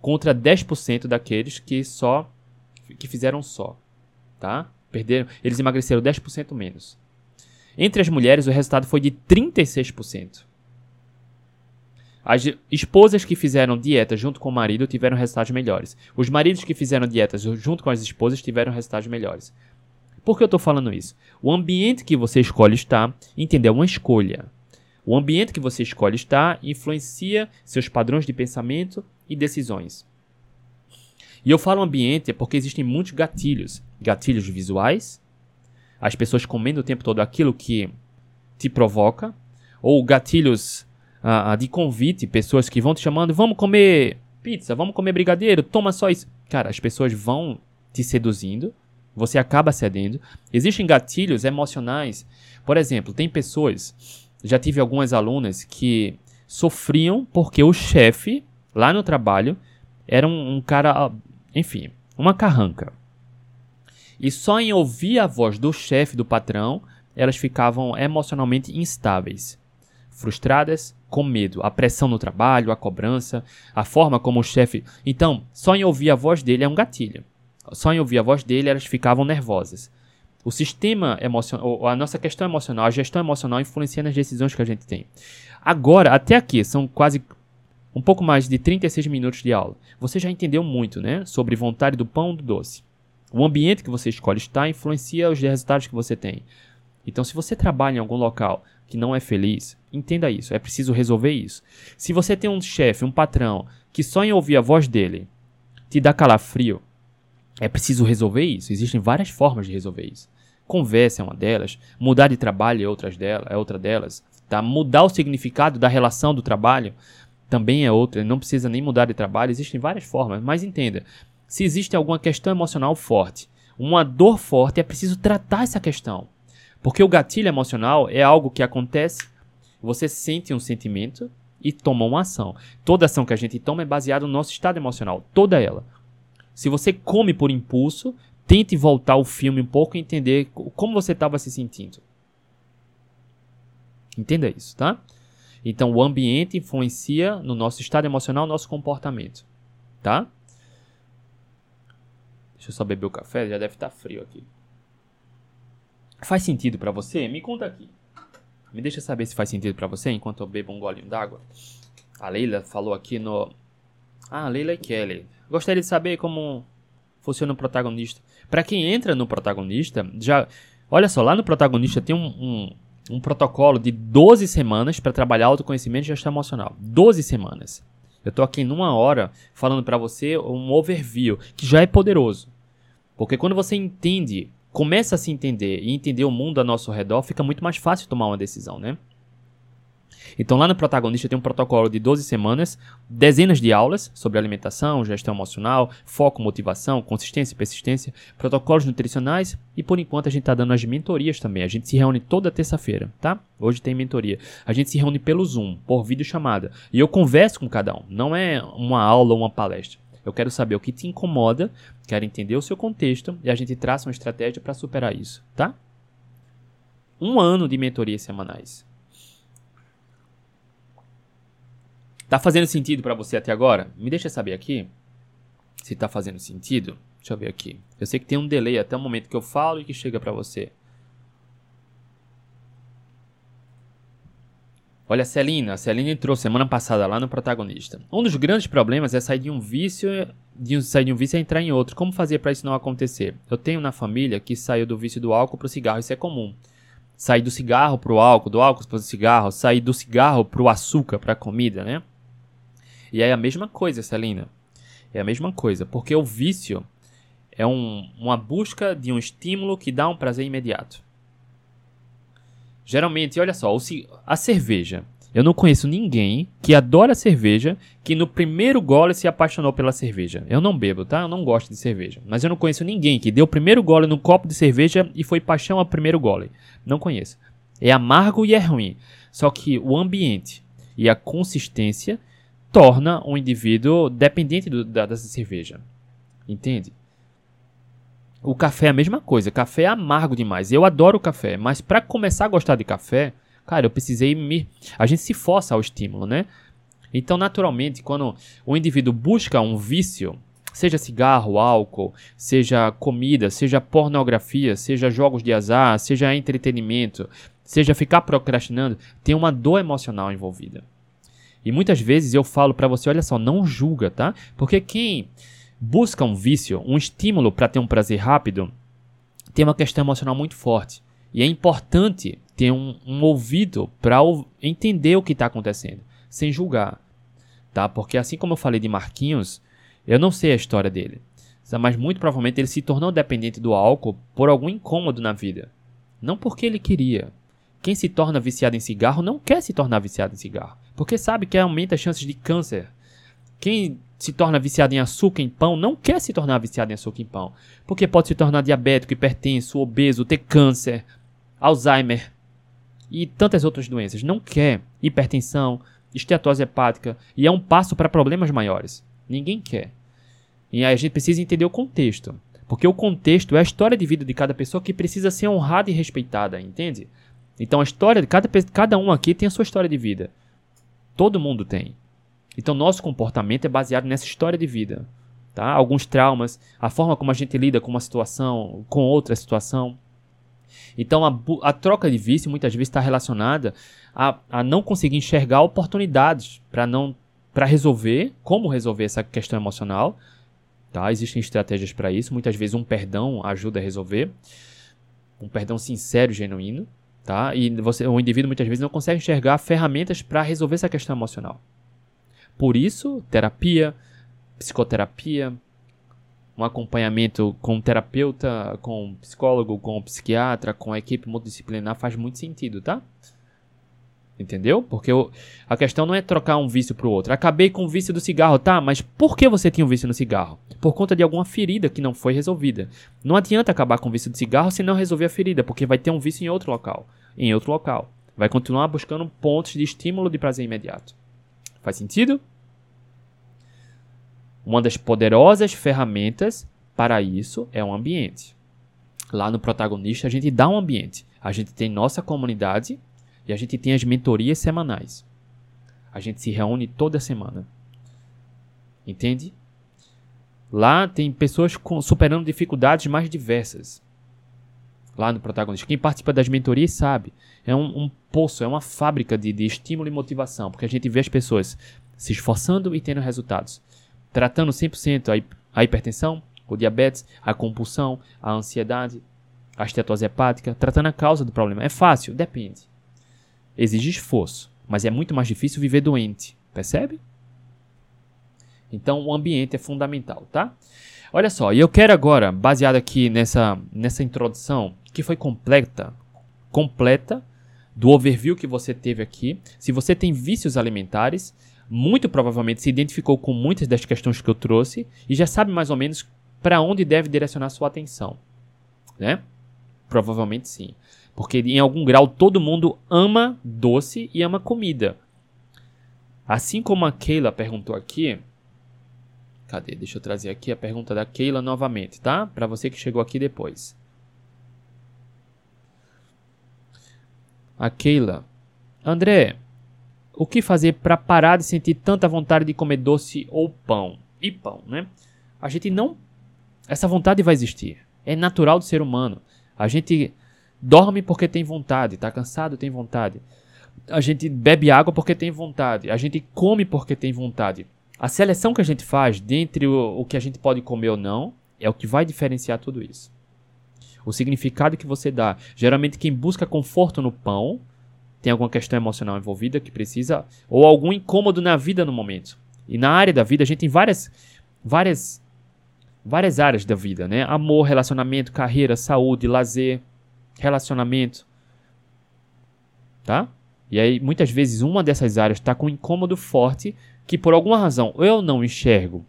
contra 10% daqueles que só que fizeram só, tá? Perderam, eles emagreceram 10% menos. Entre as mulheres, o resultado foi de 36%. As esposas que fizeram dieta junto com o marido tiveram resultados melhores. Os maridos que fizeram dietas junto com as esposas tiveram resultados melhores. Por que eu estou falando isso? O ambiente que você escolhe estar, entender, é uma escolha. O ambiente que você escolhe estar influencia seus padrões de pensamento e decisões. E eu falo ambiente porque existem muitos gatilhos. Gatilhos visuais, as pessoas comendo o tempo todo aquilo que te provoca, ou gatilhos de convite, pessoas que vão te chamando, vamos comer pizza, vamos comer brigadeiro, toma só isso. Cara, as pessoas vão te seduzindo, você acaba cedendo. Existem gatilhos emocionais. Por exemplo, tem pessoas, já tive algumas alunas que sofriam porque o chefe lá no trabalho era um, um cara enfim, uma carranca. E só em ouvir a voz do chefe, do patrão, elas ficavam emocionalmente instáveis, frustradas, com medo, a pressão no trabalho, a cobrança, a forma como o chefe. Então, só em ouvir a voz dele é um gatilho. Só em ouvir a voz dele elas ficavam nervosas. O sistema emocional, a nossa questão emocional, a gestão emocional influencia nas decisões que a gente tem. Agora, até aqui, são quase um pouco mais de 36 minutos de aula. Você já entendeu muito, né? Sobre vontade do pão do doce. O ambiente que você escolhe estar influencia os resultados que você tem. Então, se você trabalha em algum local que não é feliz, entenda isso. É preciso resolver isso. Se você tem um chefe, um patrão, que só em ouvir a voz dele te dá calafrio, é preciso resolver isso. Existem várias formas de resolver isso. Conversa é uma delas, mudar de trabalho é, outras delas, é outra delas. Tá? Mudar o significado da relação do trabalho também é outra, não precisa nem mudar de trabalho, existem várias formas, mas entenda, se existe alguma questão emocional forte, uma dor forte, é preciso tratar essa questão. Porque o gatilho emocional é algo que acontece, você sente um sentimento e toma uma ação. Toda ação que a gente toma é baseada no nosso estado emocional, toda ela. Se você come por impulso, tente voltar o filme um pouco e entender como você estava se sentindo. Entenda isso, tá? Então, o ambiente influencia no nosso estado emocional, no nosso comportamento, tá? Deixa eu só beber o café, já deve estar tá frio aqui. Faz sentido para você? Me conta aqui. Me deixa saber se faz sentido para você enquanto eu bebo um golinho d'água. A Leila falou aqui no. Ah, Leila e Kelly. Gostaria de saber como funciona o protagonista. Para quem entra no protagonista, já. Olha só, lá no protagonista tem um, um, um protocolo de 12 semanas para trabalhar autoconhecimento e gestão emocional. 12 semanas. Eu estou aqui numa hora falando para você um overview que já é poderoso. Porque quando você entende, começa a se entender e entender o mundo ao nosso redor, fica muito mais fácil tomar uma decisão, né? Então, lá no protagonista tem um protocolo de 12 semanas, dezenas de aulas sobre alimentação, gestão emocional, foco, motivação, consistência e persistência, protocolos nutricionais e, por enquanto, a gente está dando as mentorias também. A gente se reúne toda terça-feira, tá? Hoje tem mentoria. A gente se reúne pelo Zoom, por videochamada. E eu converso com cada um. Não é uma aula ou uma palestra. Eu quero saber o que te incomoda, quero entender o seu contexto e a gente traça uma estratégia para superar isso, tá? Um ano de mentorias semanais. Tá fazendo sentido para você até agora? Me deixa saber aqui se tá fazendo sentido. Deixa eu ver aqui. Eu sei que tem um delay até o momento que eu falo e que chega para você. Olha a Celina, a Celina entrou semana passada lá no protagonista. Um dos grandes problemas é sair de um vício, de um, sair de um vício e entrar em outro. Como fazer para isso não acontecer? Eu tenho na família que saiu do vício do álcool pro cigarro, isso é comum. Sair do cigarro pro álcool, do álcool pro cigarro, sair do cigarro pro açúcar, pra comida, né? E é a mesma coisa, Celina. É a mesma coisa, porque o vício É um, uma busca de um estímulo que dá um prazer imediato. Geralmente, olha só, a cerveja. Eu não conheço ninguém que adora cerveja que no primeiro gole se apaixonou pela cerveja. Eu não bebo, tá? Eu não gosto de cerveja. Mas eu não conheço ninguém que deu o primeiro gole no copo de cerveja e foi paixão ao primeiro gole. Não conheço. É amargo e é ruim. Só que o ambiente e a consistência torna um indivíduo dependente do, da, dessa cerveja. Entende? O café é a mesma coisa. Café é amargo demais. Eu adoro café, mas para começar a gostar de café, cara, eu precisei me. A gente se força ao estímulo, né? Então, naturalmente, quando o indivíduo busca um vício, seja cigarro, álcool, seja comida, seja pornografia, seja jogos de azar, seja entretenimento, seja ficar procrastinando, tem uma dor emocional envolvida. E muitas vezes eu falo para você, olha só, não julga, tá? Porque quem busca um vício, um estímulo para ter um prazer rápido, tem uma questão emocional muito forte. E é importante ter um, um ouvido para entender o que está acontecendo, sem julgar, tá? Porque assim como eu falei de Marquinhos, eu não sei a história dele, mas muito provavelmente ele se tornou dependente do álcool por algum incômodo na vida, não porque ele queria, quem se torna viciado em cigarro não quer se tornar viciado em cigarro, porque sabe que aumenta as chances de câncer. Quem se torna viciado em açúcar em pão não quer se tornar viciado em açúcar em pão, porque pode se tornar diabético, hipertenso, obeso, ter câncer, Alzheimer e tantas outras doenças. Não quer hipertensão, esteatose hepática e é um passo para problemas maiores. Ninguém quer. E aí a gente precisa entender o contexto. Porque o contexto é a história de vida de cada pessoa que precisa ser honrada e respeitada, entende? Então a história de cada, cada um aqui tem a sua história de vida. Todo mundo tem. Então nosso comportamento é baseado nessa história de vida. Tá? Alguns traumas, a forma como a gente lida com uma situação, com outra situação. Então a, a troca de vício muitas vezes está relacionada a, a não conseguir enxergar oportunidades para não para resolver, como resolver essa questão emocional. Tá? Existem estratégias para isso. Muitas vezes um perdão ajuda a resolver. Um perdão sincero, genuíno tá? E você, o indivíduo muitas vezes não consegue enxergar ferramentas para resolver essa questão emocional. Por isso, terapia, psicoterapia, um acompanhamento com terapeuta, com psicólogo, com psiquiatra, com a equipe multidisciplinar faz muito sentido, tá? Entendeu? Porque eu, a questão não é trocar um vício para o outro. Acabei com o vício do cigarro, tá? Mas por que você tinha um vício no cigarro? Por conta de alguma ferida que não foi resolvida. Não adianta acabar com o vício do cigarro se não resolver a ferida, porque vai ter um vício em outro local. Em outro local. Vai continuar buscando pontos de estímulo de prazer imediato. Faz sentido? Uma das poderosas ferramentas para isso é o ambiente. Lá no protagonista a gente dá um ambiente. A gente tem nossa comunidade e a gente tem as mentorias semanais. A gente se reúne toda semana. Entende? Lá tem pessoas superando dificuldades mais diversas. Lá no protagonista. Quem participa das mentorias sabe. É um, um poço, é uma fábrica de, de estímulo e motivação. Porque a gente vê as pessoas se esforçando e tendo resultados. Tratando 100% a, a hipertensão, o diabetes, a compulsão, a ansiedade, a estetose hepática. Tratando a causa do problema. É fácil? Depende exige esforço, mas é muito mais difícil viver doente, percebe? Então o ambiente é fundamental, tá? Olha só, e eu quero agora, baseado aqui nessa, nessa introdução, que foi completa, completa, do overview que você teve aqui, se você tem vícios alimentares, muito provavelmente se identificou com muitas das questões que eu trouxe e já sabe mais ou menos para onde deve direcionar sua atenção, né? Provavelmente sim. Porque em algum grau todo mundo ama doce e ama comida. Assim como a Keila perguntou aqui. Cadê? Deixa eu trazer aqui a pergunta da Keila novamente, tá? Para você que chegou aqui depois. A Keila. André, o que fazer para parar de sentir tanta vontade de comer doce ou pão? E pão, né? A gente não. Essa vontade vai existir. É natural do ser humano. A gente dorme porque tem vontade, tá cansado, tem vontade. A gente bebe água porque tem vontade. A gente come porque tem vontade. A seleção que a gente faz dentre o, o que a gente pode comer ou não é o que vai diferenciar tudo isso. O significado que você dá. Geralmente, quem busca conforto no pão tem alguma questão emocional envolvida que precisa, ou algum incômodo na vida no momento. E na área da vida, a gente tem várias, várias várias áreas da vida, né? Amor, relacionamento, carreira, saúde, lazer, relacionamento. Tá? E aí, muitas vezes, uma dessas áreas está com um incômodo forte que, por alguma razão, eu não enxergo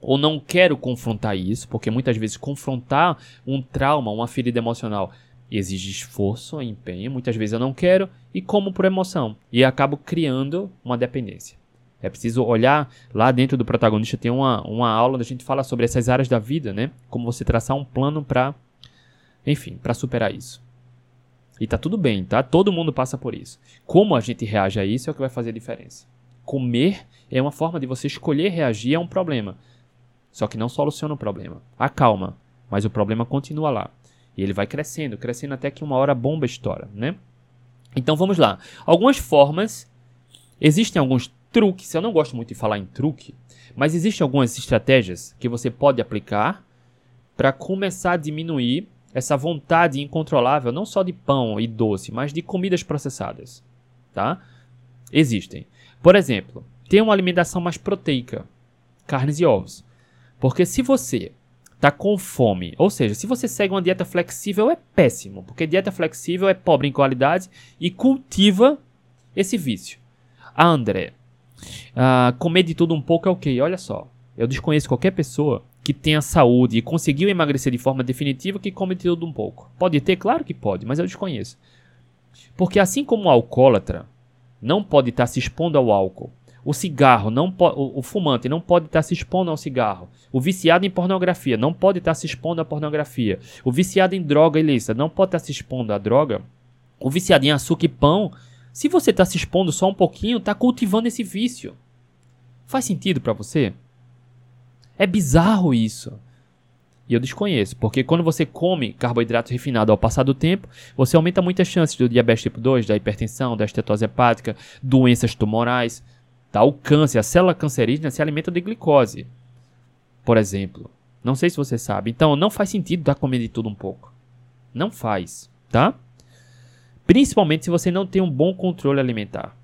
ou não quero confrontar isso, porque muitas vezes confrontar um trauma, uma ferida emocional, exige esforço, empenho, muitas vezes eu não quero e como por emoção e acabo criando uma dependência. É preciso olhar lá dentro do protagonista tem uma, uma aula onde a gente fala sobre essas áreas da vida, né? Como você traçar um plano para enfim, para superar isso. E tá tudo bem, tá? Todo mundo passa por isso. Como a gente reage a isso é o que vai fazer a diferença. Comer é uma forma de você escolher reagir a um problema. Só que não soluciona o problema. Acalma, mas o problema continua lá. E ele vai crescendo, crescendo até que uma hora a bomba estoura, né? Então vamos lá. Algumas formas, existem alguns truques, eu não gosto muito de falar em truque, mas existem algumas estratégias que você pode aplicar para começar a diminuir essa vontade incontrolável, não só de pão e doce, mas de comidas processadas, tá? Existem. Por exemplo, ter uma alimentação mais proteica, carnes e ovos. Porque se você tá com fome, ou seja, se você segue uma dieta flexível é péssimo, porque dieta flexível é pobre em qualidade e cultiva esse vício. Ah, André, uh, comer de tudo um pouco é ok. Olha só, eu desconheço qualquer pessoa que tenha saúde e conseguiu emagrecer de forma definitiva que come de tudo um pouco. Pode ter? Claro que pode, mas eu desconheço. Porque assim como o alcoólatra não pode estar se expondo ao álcool o cigarro não o, o, fumante não pode estar se expondo ao cigarro. O viciado em pornografia não pode estar se expondo à pornografia. O viciado em droga ilícita não pode estar se expondo à droga. O viciado em açúcar e pão, se você está se expondo só um pouquinho, está cultivando esse vício. Faz sentido para você? É bizarro isso. E eu desconheço, porque quando você come carboidrato refinado ao passar do tempo, você aumenta muitas chances do diabetes tipo 2, da hipertensão, da estetose hepática, doenças tumorais. Tá? O câncer, a célula cancerígena se alimenta de glicose, por exemplo. Não sei se você sabe. Então, não faz sentido estar comendo de tudo um pouco. Não faz, tá? Principalmente se você não tem um bom controle alimentar.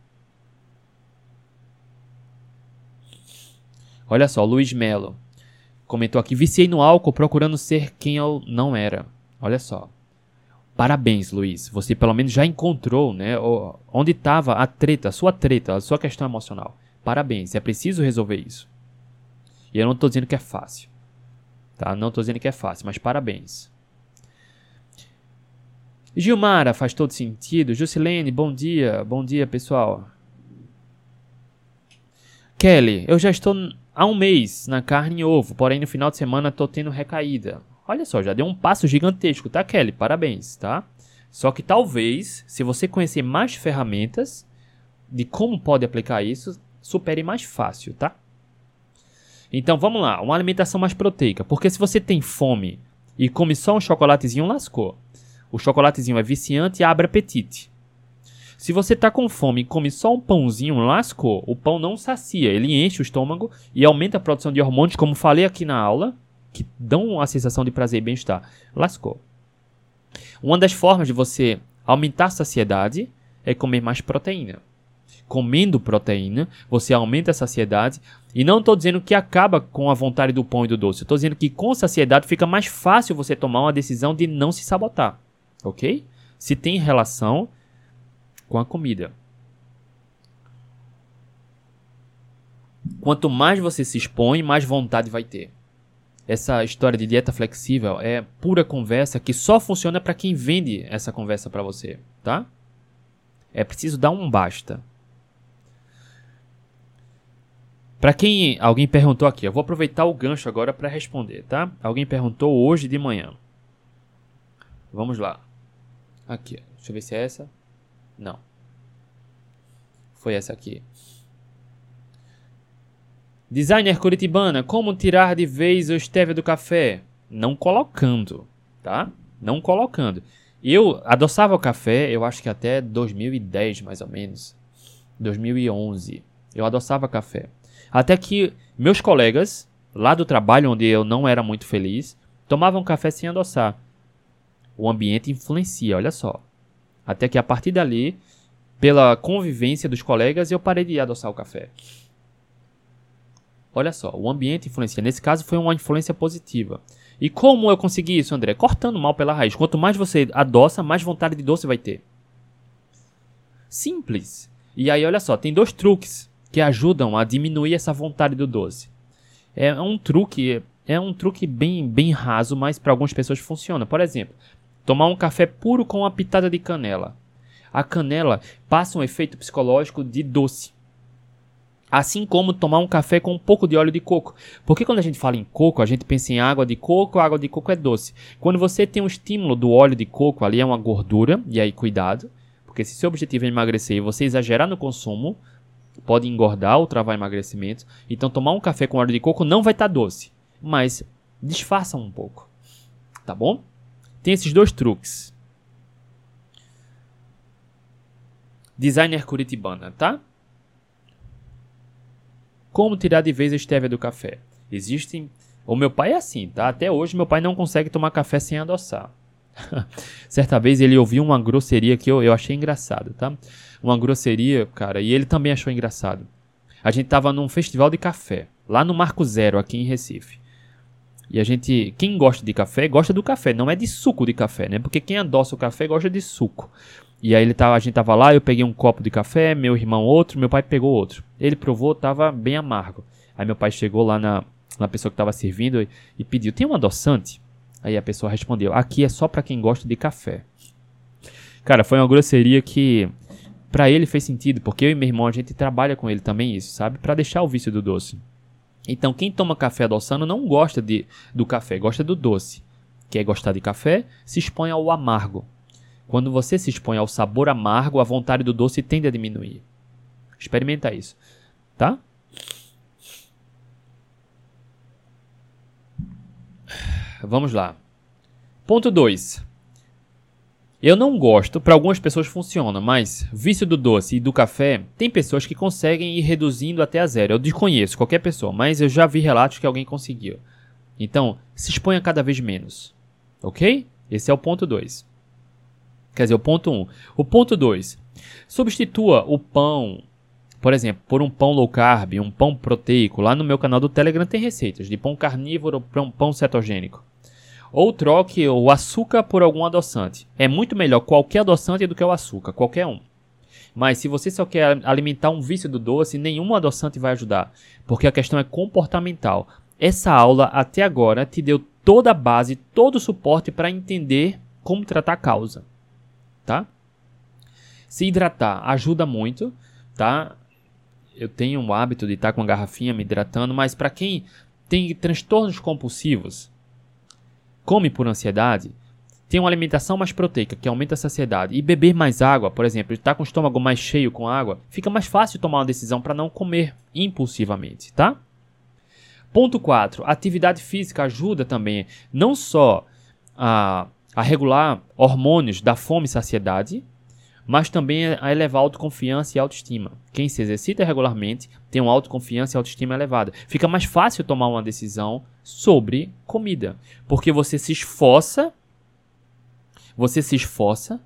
Olha só, Luiz Melo comentou aqui: viciei no álcool procurando ser quem eu não era. Olha só. Parabéns, Luiz. Você pelo menos já encontrou, né? Onde estava a treta, a sua treta, a sua questão emocional. Parabéns. É preciso resolver isso. E eu não estou dizendo que é fácil. Tá? Não estou dizendo que é fácil, mas parabéns. Gilmara, faz todo sentido. Jusilene, bom dia. Bom dia, pessoal. Kelly, eu já estou há um mês na carne e ovo, porém no final de semana estou tendo recaída. Olha só, já deu um passo gigantesco, tá, Kelly? Parabéns, tá? Só que talvez, se você conhecer mais ferramentas de como pode aplicar isso, supere mais fácil, tá? Então vamos lá, uma alimentação mais proteica. Porque se você tem fome e come só um chocolatezinho, lascou. O chocolatezinho é viciante e abre apetite. Se você tá com fome e come só um pãozinho, lascou. O pão não sacia, ele enche o estômago e aumenta a produção de hormônios, como falei aqui na aula, que dão a sensação de prazer e bem-estar, lascou. Uma das formas de você aumentar a saciedade é comer mais proteína. Comendo proteína, você aumenta a saciedade. E não estou dizendo que acaba com a vontade do pão e do doce. Estou dizendo que com saciedade fica mais fácil você tomar uma decisão de não se sabotar. Ok? Se tem relação com a comida. Quanto mais você se expõe, mais vontade vai ter essa história de dieta flexível é pura conversa que só funciona para quem vende essa conversa para você, tá? É preciso dar um basta. Para quem alguém perguntou aqui, eu vou aproveitar o gancho agora para responder, tá? Alguém perguntou hoje de manhã. Vamos lá. Aqui, deixa eu ver se é essa. Não. Foi essa aqui. Designer Curitibana, como tirar de vez o stevia do café? Não colocando, tá? Não colocando. Eu adoçava o café, eu acho que até 2010 mais ou menos. 2011. Eu adoçava café. Até que meus colegas, lá do trabalho onde eu não era muito feliz, tomavam café sem adoçar. O ambiente influencia, olha só. Até que a partir dali, pela convivência dos colegas, eu parei de adoçar o café. Olha só, o ambiente influencia. Nesse caso foi uma influência positiva. E como eu consegui isso, André? Cortando mal pela raiz. Quanto mais você adoça, mais vontade de doce vai ter. Simples. E aí, olha só, tem dois truques que ajudam a diminuir essa vontade do doce. É um truque, é um truque bem, bem raso, mas para algumas pessoas funciona. Por exemplo, tomar um café puro com uma pitada de canela. A canela passa um efeito psicológico de doce. Assim como tomar um café com um pouco de óleo de coco. Porque quando a gente fala em coco, a gente pensa em água de coco, a água de coco é doce. Quando você tem um estímulo do óleo de coco, ali é uma gordura, e aí cuidado. Porque se seu objetivo é emagrecer e você exagerar no consumo, pode engordar ou travar emagrecimento. Então tomar um café com óleo de coco não vai estar tá doce. Mas disfarça um pouco. Tá bom? Tem esses dois truques. Designer Curitibana, tá? Como tirar de vez a estévia do café? Existem. O meu pai é assim, tá? Até hoje meu pai não consegue tomar café sem adoçar. Certa vez ele ouviu uma grosseria que eu, eu achei engraçado, tá? Uma grosseria, cara, e ele também achou engraçado. A gente tava num festival de café, lá no Marco Zero, aqui em Recife. E a gente, quem gosta de café, gosta do café, não é de suco de café, né? Porque quem adoça o café gosta de suco. E aí ele tava, a gente tava lá, eu peguei um copo de café, meu irmão outro, meu pai pegou outro. Ele provou, tava bem amargo. Aí meu pai chegou lá na, na pessoa que tava servindo e, e pediu: "Tem um adoçante?" Aí a pessoa respondeu: "Aqui é só para quem gosta de café." Cara, foi uma grosseria que para ele fez sentido, porque eu e meu irmão a gente trabalha com ele também isso, sabe? Para deixar o vício do doce. Então, quem toma café adoçando não gosta de, do café, gosta do doce. Quer gostar de café, se expõe ao amargo. Quando você se expõe ao sabor amargo, a vontade do doce tende a diminuir. Experimenta isso, tá? Vamos lá. Ponto 2. Eu não gosto, para algumas pessoas funciona, mas vício do doce e do café, tem pessoas que conseguem ir reduzindo até a zero. Eu desconheço qualquer pessoa, mas eu já vi relatos que alguém conseguiu. Então, se exponha cada vez menos. Ok? Esse é o ponto 2. Quer dizer, o ponto 1. Um. O ponto 2. Substitua o pão, por exemplo, por um pão low carb, um pão proteico. Lá no meu canal do Telegram tem receitas de pão carnívoro um pão cetogênico. Ou troque o açúcar por algum adoçante. É muito melhor qualquer adoçante do que o açúcar, qualquer um. Mas se você só quer alimentar um vício do doce, nenhum adoçante vai ajudar, porque a questão é comportamental. Essa aula até agora te deu toda a base, todo o suporte para entender como tratar a causa tá? Se hidratar ajuda muito, tá? Eu tenho o hábito de estar com a garrafinha me hidratando, mas para quem tem transtornos compulsivos, come por ansiedade, tem uma alimentação mais proteica que aumenta a saciedade e beber mais água, por exemplo, estar com o estômago mais cheio com água, fica mais fácil tomar uma decisão para não comer impulsivamente, tá? Ponto 4. Atividade física ajuda também não só a a regular hormônios da fome e saciedade, mas também a elevar a autoconfiança e autoestima. Quem se exercita regularmente tem uma autoconfiança e autoestima elevada. Fica mais fácil tomar uma decisão sobre comida, porque você se esforça, você se esforça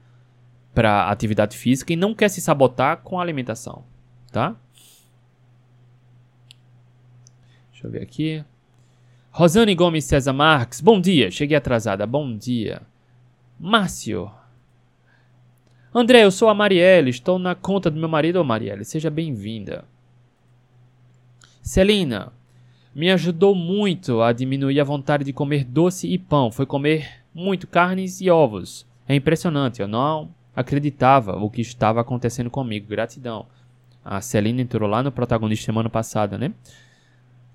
para atividade física e não quer se sabotar com a alimentação, tá? Deixa eu ver aqui. Rosane Gomes César Marques, bom dia. Cheguei atrasada, bom dia. Márcio. André, eu sou a Marielle, estou na conta do meu marido. Ô Marielle, seja bem-vinda. Celina, me ajudou muito a diminuir a vontade de comer doce e pão. Foi comer muito carnes e ovos. É impressionante, eu não acreditava o que estava acontecendo comigo. Gratidão. A Celina entrou lá no protagonista semana passada, né?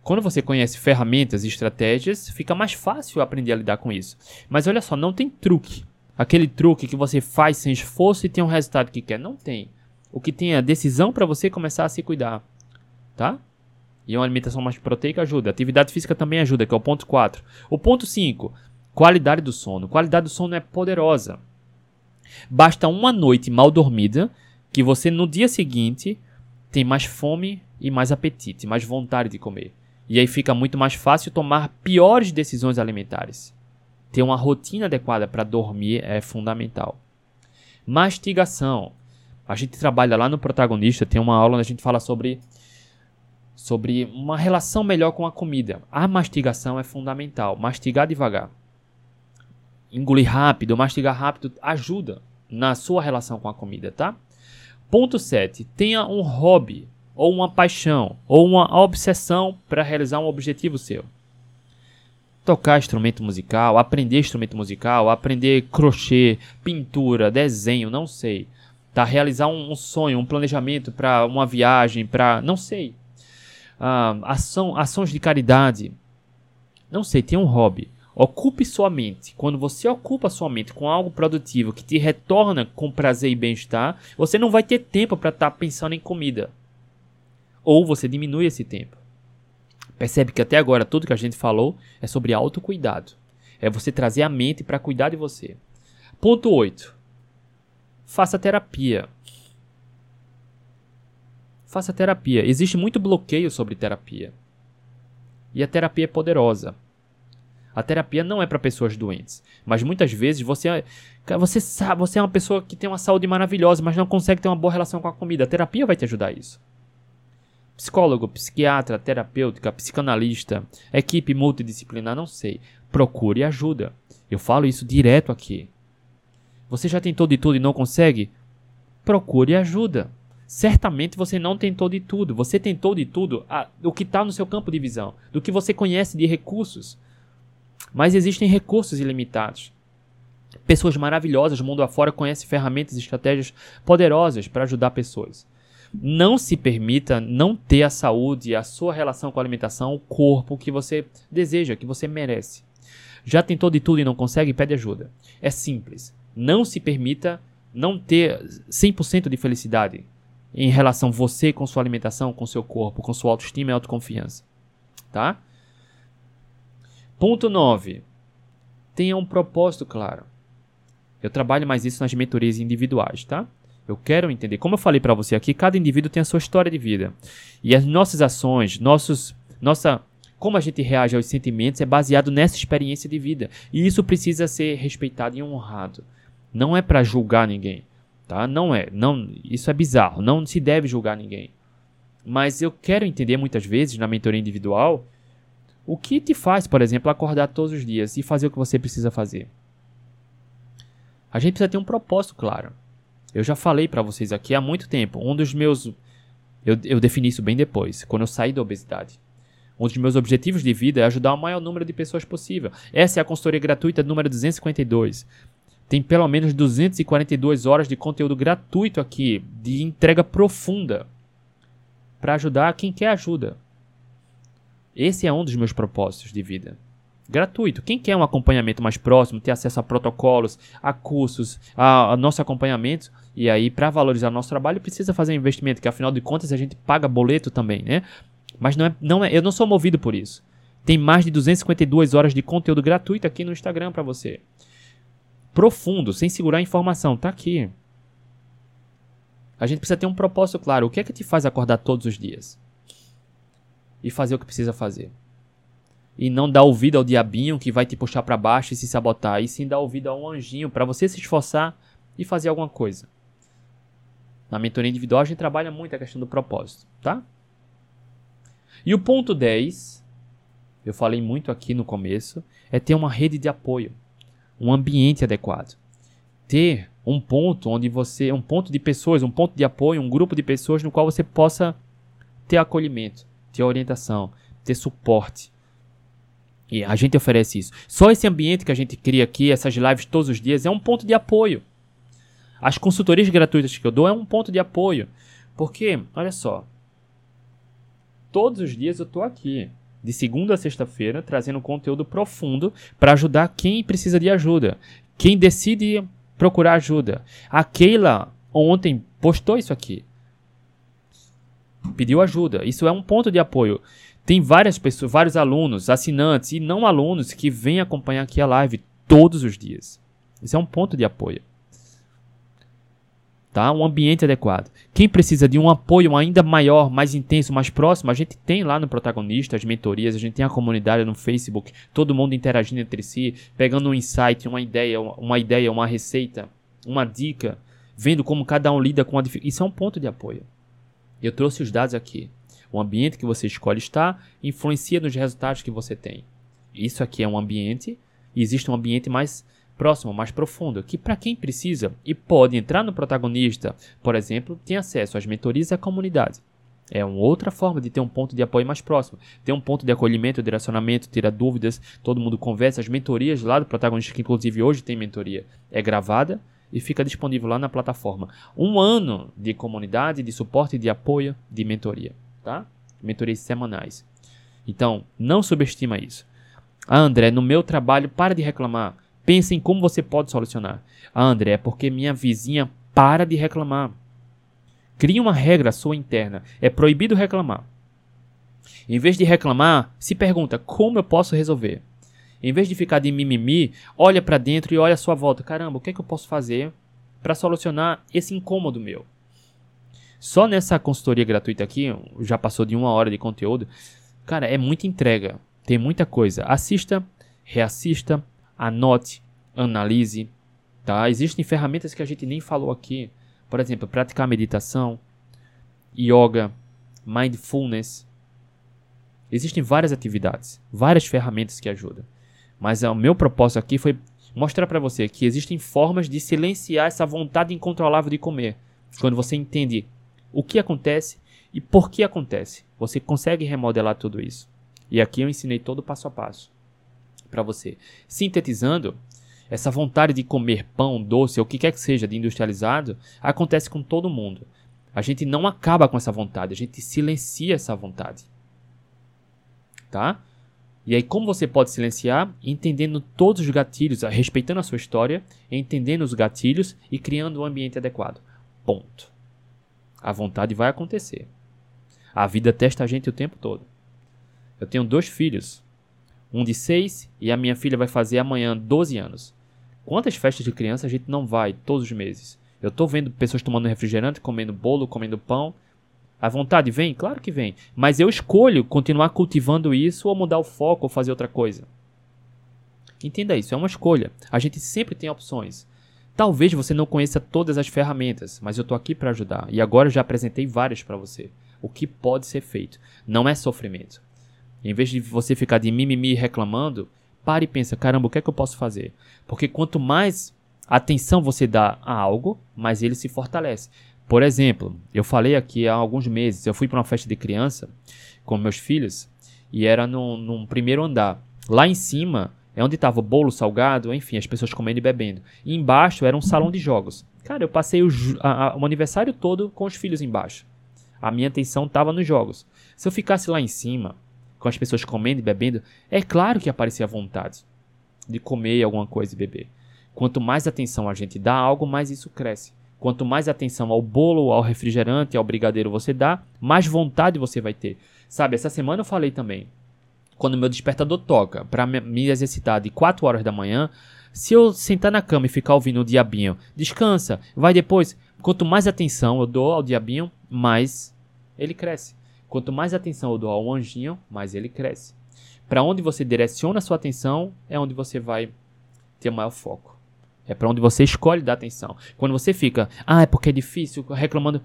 Quando você conhece ferramentas e estratégias, fica mais fácil aprender a lidar com isso. Mas olha só, não tem truque. Aquele truque que você faz sem esforço e tem um resultado que quer. Não tem. O que tem é a decisão para você começar a se cuidar. Tá? E uma alimentação mais proteica ajuda. atividade física também ajuda, que é o ponto 4. O ponto 5. Qualidade do sono. Qualidade do sono é poderosa. Basta uma noite mal dormida que você no dia seguinte tem mais fome e mais apetite, mais vontade de comer. E aí fica muito mais fácil tomar piores decisões alimentares. Ter uma rotina adequada para dormir é fundamental. Mastigação. A gente trabalha lá no protagonista, tem uma aula onde a gente fala sobre sobre uma relação melhor com a comida. A mastigação é fundamental. Mastigar devagar. Engolir rápido, mastigar rápido ajuda na sua relação com a comida, tá? Ponto 7. Tenha um hobby, ou uma paixão, ou uma obsessão para realizar um objetivo seu. Tocar instrumento musical, aprender instrumento musical, aprender crochê, pintura, desenho, não sei. Tá? Realizar um, um sonho, um planejamento para uma viagem, para. não sei ah, ação, ações de caridade. Não sei, tem um hobby. Ocupe sua mente. Quando você ocupa sua mente com algo produtivo que te retorna com prazer e bem-estar, você não vai ter tempo para estar tá pensando em comida. Ou você diminui esse tempo. Percebe que até agora tudo que a gente falou é sobre autocuidado. É você trazer a mente para cuidar de você. Ponto 8. Faça terapia. Faça terapia. Existe muito bloqueio sobre terapia. E a terapia é poderosa. A terapia não é para pessoas doentes, mas muitas vezes você você sabe, você é uma pessoa que tem uma saúde maravilhosa, mas não consegue ter uma boa relação com a comida. A terapia vai te ajudar a isso. Psicólogo, psiquiatra, terapêutica, psicanalista, equipe multidisciplinar, não sei. Procure ajuda. Eu falo isso direto aqui. Você já tentou de tudo e não consegue? Procure ajuda. Certamente você não tentou de tudo. Você tentou de tudo a, o que está no seu campo de visão, do que você conhece de recursos. Mas existem recursos ilimitados. Pessoas maravilhosas, mundo afora, conhecem ferramentas e estratégias poderosas para ajudar pessoas. Não se permita não ter a saúde, a sua relação com a alimentação, o corpo que você deseja, que você merece. Já tentou de tudo e não consegue? Pede ajuda. É simples. Não se permita não ter 100% de felicidade em relação você com sua alimentação, com seu corpo, com sua autoestima e autoconfiança, tá? Ponto 9. Tenha um propósito claro. Eu trabalho mais isso nas mentorias individuais, tá? Eu quero entender, como eu falei para você aqui, cada indivíduo tem a sua história de vida. E as nossas ações, nossos nossa como a gente reage aos sentimentos é baseado nessa experiência de vida. E isso precisa ser respeitado e honrado. Não é para julgar ninguém tá? Não é, não, isso é bizarro, não se deve julgar ninguém. Mas eu quero entender muitas vezes na mentoria individual o que te faz, por exemplo, acordar todos os dias e fazer o que você precisa fazer. A gente precisa ter um propósito claro. Eu já falei para vocês aqui há muito tempo. Um dos meus. Eu, eu defini isso bem depois, quando eu saí da obesidade. Um dos meus objetivos de vida é ajudar o maior número de pessoas possível. Essa é a consultoria gratuita número 252. Tem pelo menos 242 horas de conteúdo gratuito aqui, de entrega profunda, para ajudar quem quer ajuda. Esse é um dos meus propósitos de vida. Gratuito. Quem quer um acompanhamento mais próximo, ter acesso a protocolos, a cursos, a, a nosso acompanhamento, e aí para valorizar nosso trabalho precisa fazer um investimento, que afinal de contas a gente paga boleto também, né? Mas não é, não é, eu não sou movido por isso. Tem mais de 252 horas de conteúdo gratuito aqui no Instagram para você profundo, sem segurar a informação. Tá aqui. A gente precisa ter um propósito claro. O que é que te faz acordar todos os dias? E fazer o que precisa fazer. E não dar ouvido ao diabinho que vai te puxar para baixo e se sabotar. E sim dar ouvido a um anjinho para você se esforçar e fazer alguma coisa. Na mentoria individual a gente trabalha muito a questão do propósito, tá? E o ponto 10, eu falei muito aqui no começo, é ter uma rede de apoio um ambiente adequado. Ter um ponto onde você, um ponto de pessoas, um ponto de apoio, um grupo de pessoas no qual você possa ter acolhimento, ter orientação, ter suporte. E a gente oferece isso. Só esse ambiente que a gente cria aqui, essas lives todos os dias, é um ponto de apoio. As consultorias gratuitas que eu dou é um ponto de apoio. Porque, olha só, todos os dias eu estou aqui de segunda a sexta-feira, trazendo conteúdo profundo para ajudar quem precisa de ajuda, quem decide procurar ajuda. A Keila ontem postou isso aqui. Pediu ajuda. Isso é um ponto de apoio. Tem várias pessoas, vários alunos, assinantes e não alunos que vêm acompanhar aqui a live todos os dias. Isso é um ponto de apoio tá? Um ambiente adequado. Quem precisa de um apoio ainda maior, mais intenso, mais próximo, a gente tem lá no protagonista as mentorias, a gente tem a comunidade no Facebook, todo mundo interagindo entre si, pegando um insight, uma ideia, uma ideia, uma receita, uma dica, vendo como cada um lida com a dificuldade. Isso é um ponto de apoio. Eu trouxe os dados aqui. O ambiente que você escolhe estar influencia nos resultados que você tem. Isso aqui é um ambiente, e existe um ambiente mais próximo, mais profundo, que para quem precisa e pode entrar no protagonista, por exemplo, tem acesso às mentorias e à comunidade. É uma outra forma de ter um ponto de apoio mais próximo. Ter um ponto de acolhimento, direcionamento, tirar dúvidas, todo mundo conversa. As mentorias lá do protagonista, que inclusive hoje tem mentoria, é gravada e fica disponível lá na plataforma. Um ano de comunidade, de suporte, de apoio, de mentoria, tá? Mentorias semanais. Então, não subestima isso. Ah, André, no meu trabalho, para de reclamar. Pensa em como você pode solucionar. Ah, André, é porque minha vizinha para de reclamar. Crie uma regra sua interna. É proibido reclamar. Em vez de reclamar, se pergunta como eu posso resolver. Em vez de ficar de mimimi, olha para dentro e olha à sua volta. Caramba, o que é que eu posso fazer para solucionar esse incômodo meu? Só nessa consultoria gratuita aqui, já passou de uma hora de conteúdo. Cara, é muita entrega. Tem muita coisa. Assista, reassista, anote, analise. Tá? Existem ferramentas que a gente nem falou aqui. Por exemplo, praticar meditação, yoga, mindfulness. Existem várias atividades, várias ferramentas que ajudam. Mas o meu propósito aqui foi mostrar para você que existem formas de silenciar essa vontade incontrolável de comer. Quando você entende o que acontece e por que acontece, você consegue remodelar tudo isso. E aqui eu ensinei todo passo a passo para você. Sintetizando, essa vontade de comer pão, doce, ou o que quer que seja de industrializado, acontece com todo mundo. A gente não acaba com essa vontade, a gente silencia essa vontade. Tá? E aí, como você pode silenciar? Entendendo todos os gatilhos, respeitando a sua história, entendendo os gatilhos e criando um ambiente adequado. Ponto. A vontade vai acontecer. A vida testa a gente o tempo todo. Eu tenho dois filhos, um de 6 e a minha filha vai fazer amanhã 12 anos. Quantas festas de criança a gente não vai todos os meses? Eu tô vendo pessoas tomando refrigerante, comendo bolo, comendo pão. A vontade vem? Claro que vem. Mas eu escolho continuar cultivando isso ou mudar o foco ou fazer outra coisa. Entenda isso, é uma escolha. A gente sempre tem opções. Talvez você não conheça todas as ferramentas, mas eu estou aqui para ajudar. E agora eu já apresentei várias para você. O que pode ser feito. Não é sofrimento. Em vez de você ficar de mimimi reclamando, Pare e pensa, caramba, o que é que eu posso fazer? Porque quanto mais atenção você dá a algo, mais ele se fortalece. Por exemplo, eu falei aqui há alguns meses, eu fui para uma festa de criança com meus filhos e era num, num primeiro andar. Lá em cima é onde estava o bolo salgado, enfim, as pessoas comendo e bebendo. E embaixo era um salão de jogos. Cara, eu passei o, a, a, o aniversário todo com os filhos embaixo. A minha atenção estava nos jogos. Se eu ficasse lá em cima, com as pessoas comendo e bebendo, é claro que aparecia vontade de comer alguma coisa e beber. Quanto mais atenção a gente dá a algo, mais isso cresce. Quanto mais atenção ao bolo, ao refrigerante, ao brigadeiro você dá, mais vontade você vai ter. Sabe, essa semana eu falei também. Quando meu despertador toca para me exercitar de 4 horas da manhã, se eu sentar na cama e ficar ouvindo o diabinho, descansa, vai depois. Quanto mais atenção eu dou ao diabinho, mais ele cresce. Quanto mais atenção eu dou ao anjinho, mais ele cresce. Para onde você direciona a sua atenção é onde você vai ter maior foco. É para onde você escolhe dar atenção. Quando você fica, ah, é porque é difícil, reclamando,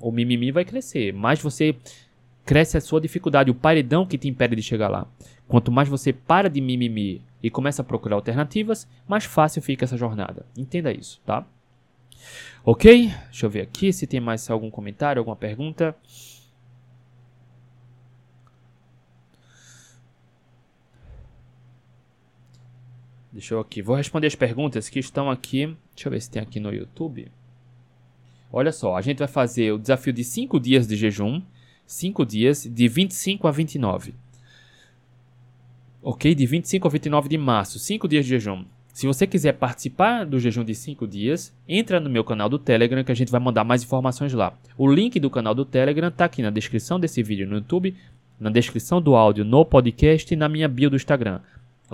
o mimimi vai crescer. Mais você cresce a sua dificuldade, o paredão que te impede de chegar lá. Quanto mais você para de mimimi e começa a procurar alternativas, mais fácil fica essa jornada. Entenda isso, tá? Ok? Deixa eu ver aqui se tem mais algum comentário, alguma pergunta. Deixa eu aqui. Vou responder as perguntas que estão aqui. Deixa eu ver se tem aqui no YouTube. Olha só, a gente vai fazer o desafio de 5 dias de jejum. 5 dias, de 25 a 29. Ok? De 25 a 29 de março. 5 dias de jejum. Se você quiser participar do jejum de 5 dias, entra no meu canal do Telegram que a gente vai mandar mais informações lá. O link do canal do Telegram está aqui na descrição desse vídeo no YouTube, na descrição do áudio no podcast e na minha bio do Instagram.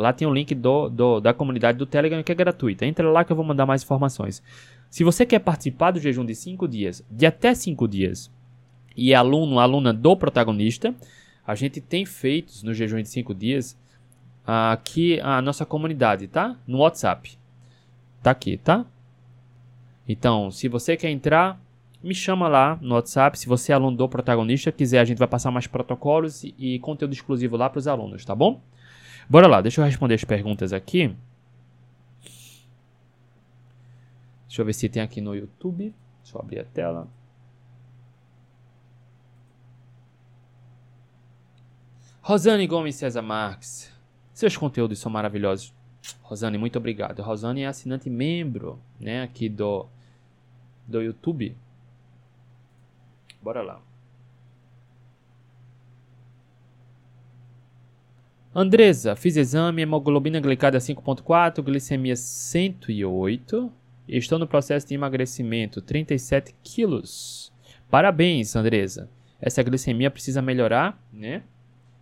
Lá tem o link do, do, da comunidade do Telegram que é gratuita. Entra lá que eu vou mandar mais informações. Se você quer participar do jejum de 5 dias, de até 5 dias, e é aluno, aluna do protagonista, a gente tem feitos no jejum de 5 dias aqui a nossa comunidade, tá? No WhatsApp. Tá aqui, tá? Então, se você quer entrar, me chama lá no WhatsApp. Se você é aluno do protagonista, quiser, a gente vai passar mais protocolos e, e conteúdo exclusivo lá para os alunos, tá bom? Bora lá, deixa eu responder as perguntas aqui. Deixa eu ver se tem aqui no YouTube. Deixa eu abrir a tela. Rosane Gomes César Marques. Seus conteúdos são maravilhosos. Rosane, muito obrigado. Rosane é assinante membro, né, aqui do do YouTube. Bora lá. Andresa, fiz exame, hemoglobina glicada 5.4, glicemia 108. Estou no processo de emagrecimento, 37 quilos. Parabéns, Andresa. Essa glicemia precisa melhorar, né?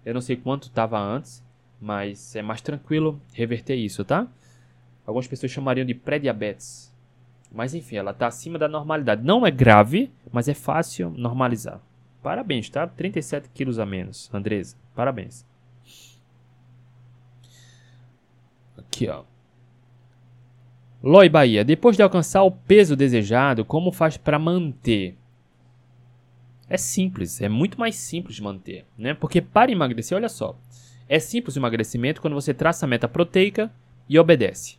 Eu não sei quanto estava antes, mas é mais tranquilo reverter isso, tá? Algumas pessoas chamariam de pré-diabetes. Mas enfim, ela está acima da normalidade. Não é grave, mas é fácil normalizar. Parabéns, tá? 37 quilos a menos, Andresa. Parabéns. Aqui, ó. Loi Bahia, depois de alcançar o peso desejado, como faz para manter? É simples, é muito mais simples manter, né? Porque para emagrecer, olha só, é simples o emagrecimento quando você traça a meta proteica e obedece.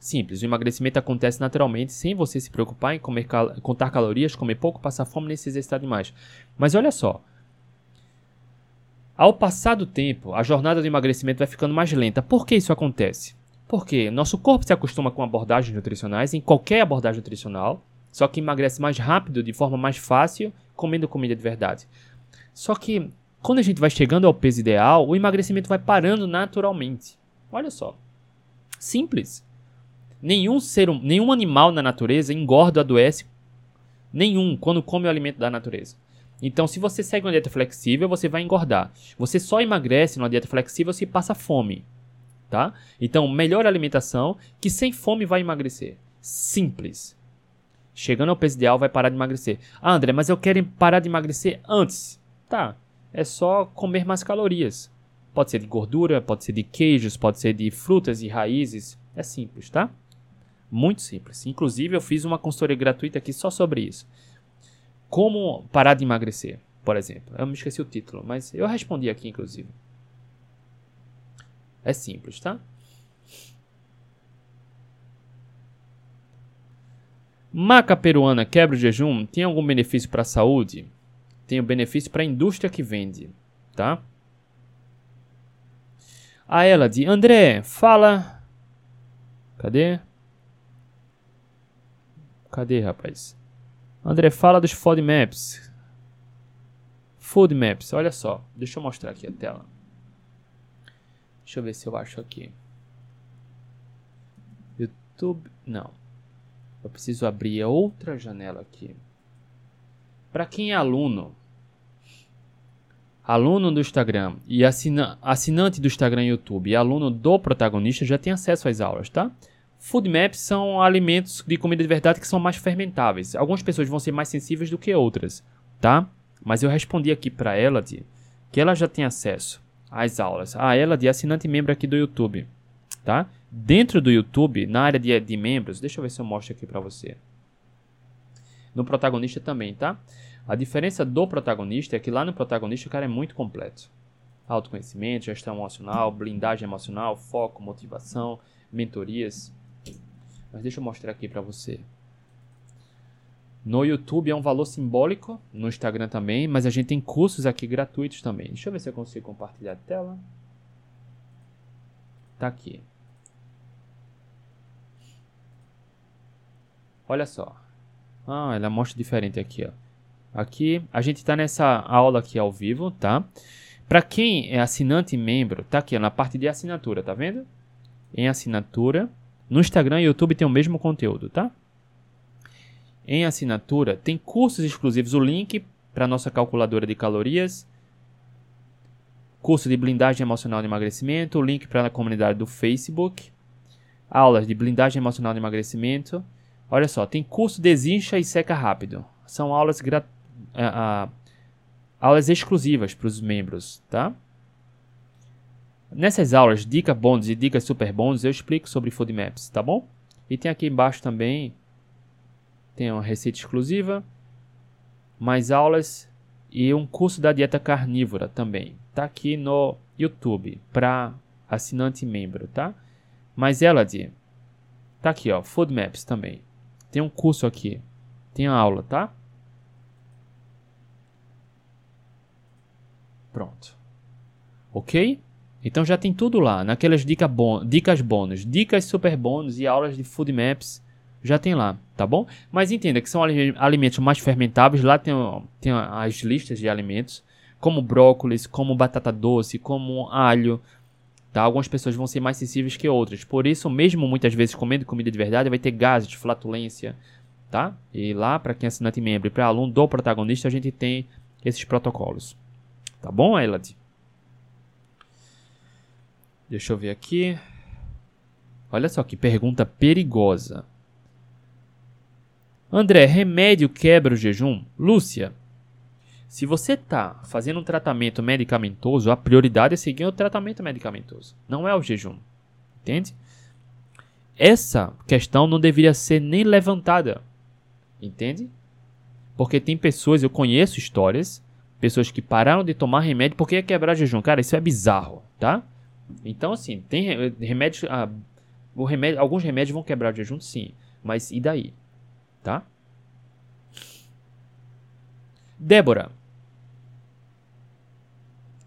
Simples, o emagrecimento acontece naturalmente sem você se preocupar em comer cal contar calorias, comer pouco, passar fome nem se exercitar demais. Mas olha só, ao passar do tempo, a jornada do emagrecimento vai ficando mais lenta. Por que isso acontece? Porque nosso corpo se acostuma com abordagens nutricionais, em qualquer abordagem nutricional, só que emagrece mais rápido, de forma mais fácil, comendo comida de verdade. Só que quando a gente vai chegando ao peso ideal, o emagrecimento vai parando naturalmente. Olha só. Simples. Nenhum ser, hum, nenhum animal na natureza engorda ou adoece. Nenhum, quando come o alimento da natureza. Então, se você segue uma dieta flexível, você vai engordar. Você só emagrece numa dieta flexível se passa fome tá? Então, melhor alimentação que sem fome vai emagrecer. Simples. Chegando ao peso ideal vai parar de emagrecer. Ah, André, mas eu quero parar de emagrecer antes. Tá. É só comer mais calorias. Pode ser de gordura, pode ser de queijos, pode ser de frutas e raízes. É simples, tá? Muito simples. Inclusive, eu fiz uma consultoria gratuita aqui só sobre isso. Como parar de emagrecer, por exemplo. Eu me esqueci o título, mas eu respondi aqui, inclusive. É simples, tá? Maca peruana quebra o jejum tem algum benefício para a saúde? Tem um benefício para a indústria que vende, tá? A ela de André, fala. Cadê? Cadê, rapaz? André, fala dos Food Maps. Food Maps, olha só. Deixa eu mostrar aqui a tela. Deixa eu ver se eu acho aqui. YouTube. Não. Eu preciso abrir outra janela aqui. Para quem é aluno, aluno do Instagram e assina, assinante do Instagram e YouTube e aluno do protagonista já tem acesso às aulas, tá? Food maps são alimentos de comida de verdade que são mais fermentáveis. Algumas pessoas vão ser mais sensíveis do que outras, tá? Mas eu respondi aqui para ela de, que ela já tem acesso as aulas. A ela de assinante membro aqui do YouTube, tá? Dentro do YouTube, na área de, de membros, deixa eu ver se eu mostro aqui para você. No protagonista também, tá? A diferença do protagonista é que lá no protagonista o cara é muito completo. Autoconhecimento, gestão emocional, blindagem emocional, foco, motivação, mentorias. Mas deixa eu mostrar aqui para você. No YouTube é um valor simbólico, no Instagram também, mas a gente tem cursos aqui gratuitos também. Deixa eu ver se eu consigo compartilhar a tela. Tá aqui. Olha só. Ah, ela mostra diferente aqui, ó. Aqui, a gente está nessa aula aqui ao vivo, tá? Para quem é assinante e membro, tá aqui ó, na parte de assinatura, tá vendo? Em assinatura. No Instagram e YouTube tem o mesmo conteúdo, tá? Em assinatura, tem cursos exclusivos, o link para nossa calculadora de calorias, curso de blindagem emocional de emagrecimento, o link para a comunidade do Facebook, aulas de blindagem emocional de emagrecimento. Olha só, tem curso desincha e seca rápido. São aulas uh, aulas exclusivas para os membros, tá? Nessas aulas, dica bônus e dicas super bônus, eu explico sobre food maps, tá bom? E tem aqui embaixo também tem uma receita exclusiva mais aulas e um curso da dieta carnívora também. Tá aqui no YouTube para assinante membro, tá? Mas ela de tá aqui, ó, Food Maps também. Tem um curso aqui. Tem a aula, tá? Pronto. OK? Então já tem tudo lá, naquelas dica dicas bônus, dicas super bônus e aulas de Food Maps já tem lá, tá bom? Mas entenda que são alimentos mais fermentáveis, lá tem, tem as listas de alimentos, como brócolis, como batata doce, como alho, tá? Algumas pessoas vão ser mais sensíveis que outras, por isso mesmo muitas vezes comendo comida de verdade vai ter gases, flatulência, tá? E lá para quem é assinante membro e para aluno do protagonista a gente tem esses protocolos, tá bom, Elad? Deixa eu ver aqui. Olha só que pergunta perigosa. André, remédio quebra o jejum? Lúcia, se você está fazendo um tratamento medicamentoso, a prioridade é seguir o tratamento medicamentoso, não é o jejum. Entende? Essa questão não deveria ser nem levantada. Entende? Porque tem pessoas, eu conheço histórias, pessoas que pararam de tomar remédio porque ia quebrar jejum. Cara, isso é bizarro, tá? Então, assim, tem remédios. Ah, remédio, alguns remédios vão quebrar o jejum, sim. Mas e daí? Tá? Débora.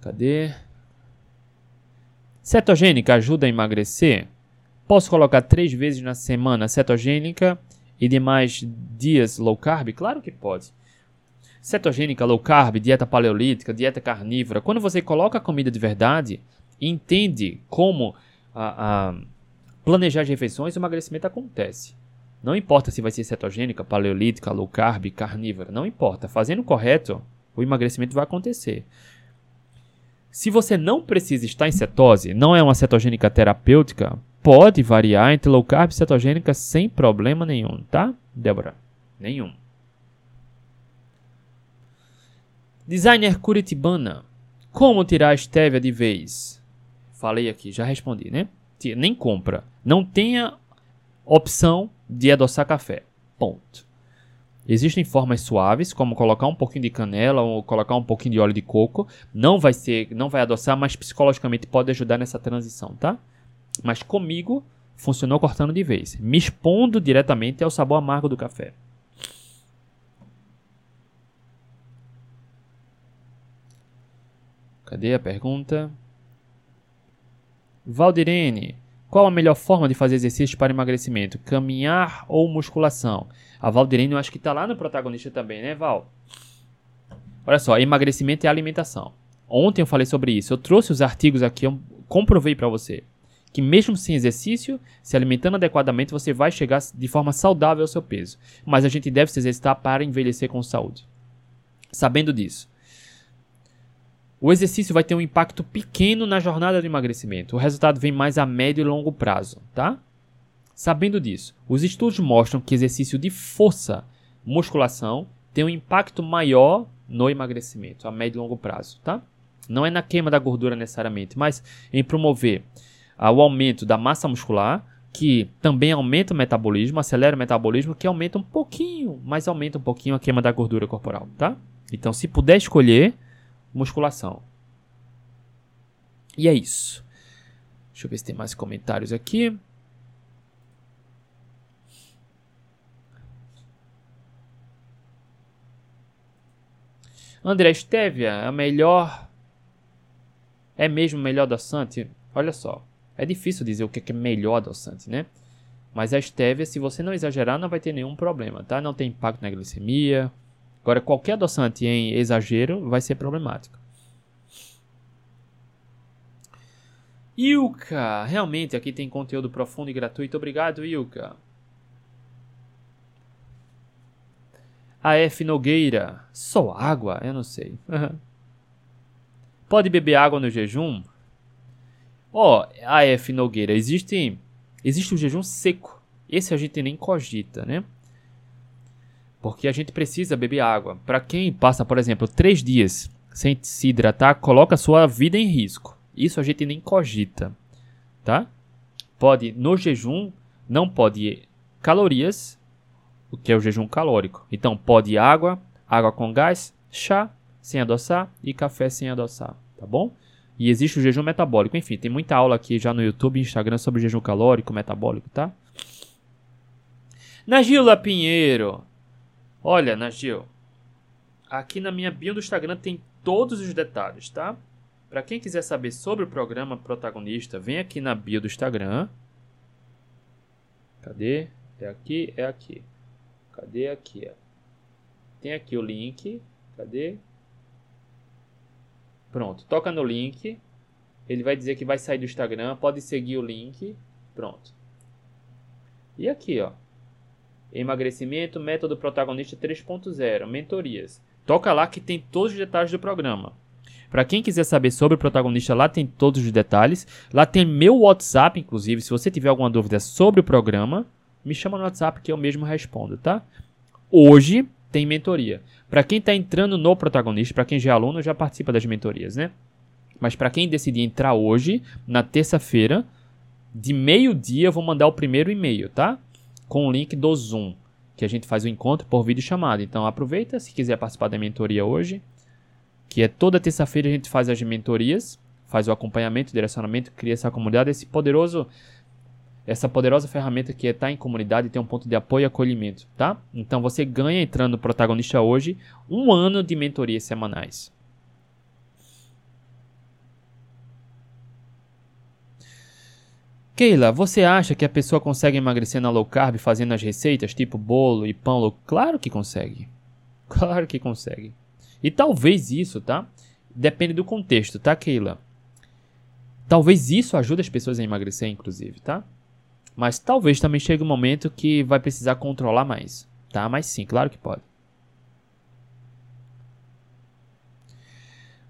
Cadê? Cetogênica ajuda a emagrecer? Posso colocar três vezes na semana cetogênica e demais dias low carb? Claro que pode. Cetogênica, low carb, dieta paleolítica, dieta carnívora. Quando você coloca a comida de verdade, entende como a, a planejar as refeições, o emagrecimento acontece. Não importa se vai ser cetogênica, paleolítica, low carb, carnívora, não importa. Fazendo correto, o emagrecimento vai acontecer. Se você não precisa estar em cetose, não é uma cetogênica terapêutica, pode variar entre low carb e cetogênica sem problema nenhum, tá, Débora? Nenhum. Designer Curitibana. Como tirar a estévia de vez? Falei aqui, já respondi, né? Nem compra. Não tenha opção de adoçar café. Ponto. Existem formas suaves, como colocar um pouquinho de canela ou colocar um pouquinho de óleo de coco. Não vai ser, não vai adoçar, mas psicologicamente pode ajudar nessa transição, tá? Mas comigo funcionou cortando de vez, me expondo diretamente ao sabor amargo do café. Cadê a pergunta? Valdirene, qual a melhor forma de fazer exercício para emagrecimento? Caminhar ou musculação? A Valdirene, eu acho que está lá no protagonista também, né, Val? Olha só, emagrecimento e alimentação. Ontem eu falei sobre isso. Eu trouxe os artigos aqui, eu comprovei para você que mesmo sem exercício, se alimentando adequadamente, você vai chegar de forma saudável ao seu peso. Mas a gente deve se exercitar para envelhecer com saúde. Sabendo disso, o exercício vai ter um impacto pequeno na jornada do emagrecimento. O resultado vem mais a médio e longo prazo, tá? Sabendo disso, os estudos mostram que exercício de força, musculação, tem um impacto maior no emagrecimento a médio e longo prazo, tá? Não é na queima da gordura necessariamente, mas em promover ah, o aumento da massa muscular, que também aumenta o metabolismo, acelera o metabolismo, que aumenta um pouquinho, mas aumenta um pouquinho a queima da gordura corporal, tá? Então, se puder escolher, musculação. E é isso. Deixa eu ver se tem mais comentários aqui. André Stevia, é a melhor. É mesmo melhor adoçante? Olha só. É difícil dizer o que é melhor adoçante, né? Mas a stevia, se você não exagerar, não vai ter nenhum problema, tá? Não tem impacto na glicemia, Agora, qualquer adoçante em exagero vai ser problemático. Ilka, realmente aqui tem conteúdo profundo e gratuito. Obrigado, Ilka. AF Nogueira, só água? Eu não sei. Pode beber água no jejum? Ó, oh, AF Nogueira, existe, existe o jejum seco. Esse a gente nem cogita, né? Porque a gente precisa beber água. Para quem passa, por exemplo, três dias sem se hidratar, coloca sua vida em risco. Isso a gente nem cogita, tá? Pode no jejum não pode calorias, o que é o jejum calórico. Então pode água, água com gás, chá sem adoçar e café sem adoçar, tá bom? E existe o jejum metabólico. Enfim, tem muita aula aqui já no YouTube e Instagram sobre jejum calórico, metabólico, tá? Nagila Pinheiro. Olha, Nagil. Aqui na minha bio do Instagram tem todos os detalhes, tá? Para quem quiser saber sobre o programa protagonista, vem aqui na bio do Instagram. Cadê? É aqui, é aqui. Cadê aqui? Tem aqui o link. Cadê? Pronto, toca no link. Ele vai dizer que vai sair do Instagram, pode seguir o link. Pronto. E aqui, ó. Emagrecimento, método protagonista 3.0, mentorias. Toca lá que tem todos os detalhes do programa. Para quem quiser saber sobre o protagonista, lá tem todos os detalhes. Lá tem meu WhatsApp, inclusive. Se você tiver alguma dúvida sobre o programa, me chama no WhatsApp que eu mesmo respondo, tá? Hoje tem mentoria. Para quem está entrando no protagonista, para quem já é aluno, já participa das mentorias, né? Mas para quem decidir entrar hoje, na terça-feira, de meio-dia, eu vou mandar o primeiro e-mail, tá? Com o link do Zoom, que a gente faz o encontro por vídeo chamado. Então aproveita, se quiser participar da mentoria hoje, que é toda terça-feira a gente faz as mentorias, faz o acompanhamento, direcionamento, cria essa comunidade, esse poderoso essa poderosa ferramenta que é estar em comunidade e ter um ponto de apoio e acolhimento, tá? Então você ganha entrando no protagonista hoje um ano de mentorias semanais. Keila, você acha que a pessoa consegue emagrecer na low carb fazendo as receitas tipo bolo e pão? Claro que consegue. Claro que consegue. E talvez isso, tá? Depende do contexto, tá, Keila? Talvez isso ajude as pessoas a emagrecer, inclusive, tá? Mas talvez também chegue um momento que vai precisar controlar mais, tá? Mas sim, claro que pode.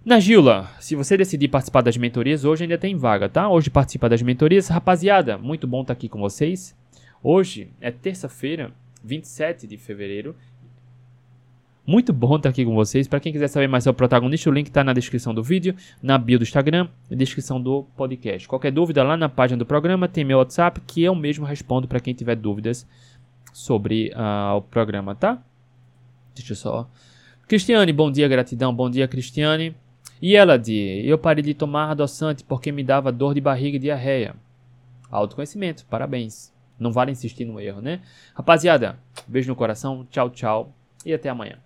Na Gila, se você decidir participar das mentorias, hoje ainda tem vaga, tá? Hoje participa das mentorias. Rapaziada, muito bom estar aqui com vocês. Hoje é terça-feira, 27 de fevereiro, muito bom estar aqui com vocês. Para quem quiser saber mais sobre o protagonista, o link está na descrição do vídeo, na bio do Instagram e descrição do podcast. Qualquer dúvida lá na página do programa tem meu WhatsApp que eu mesmo respondo para quem tiver dúvidas sobre uh, o programa, tá? Deixa eu só. Cristiane, bom dia, gratidão. Bom dia, Cristiane. E ela de, eu parei de tomar adoçante porque me dava dor de barriga e diarreia. Autoconhecimento, parabéns. Não vale insistir no erro, né? Rapaziada, beijo no coração, tchau, tchau e até amanhã.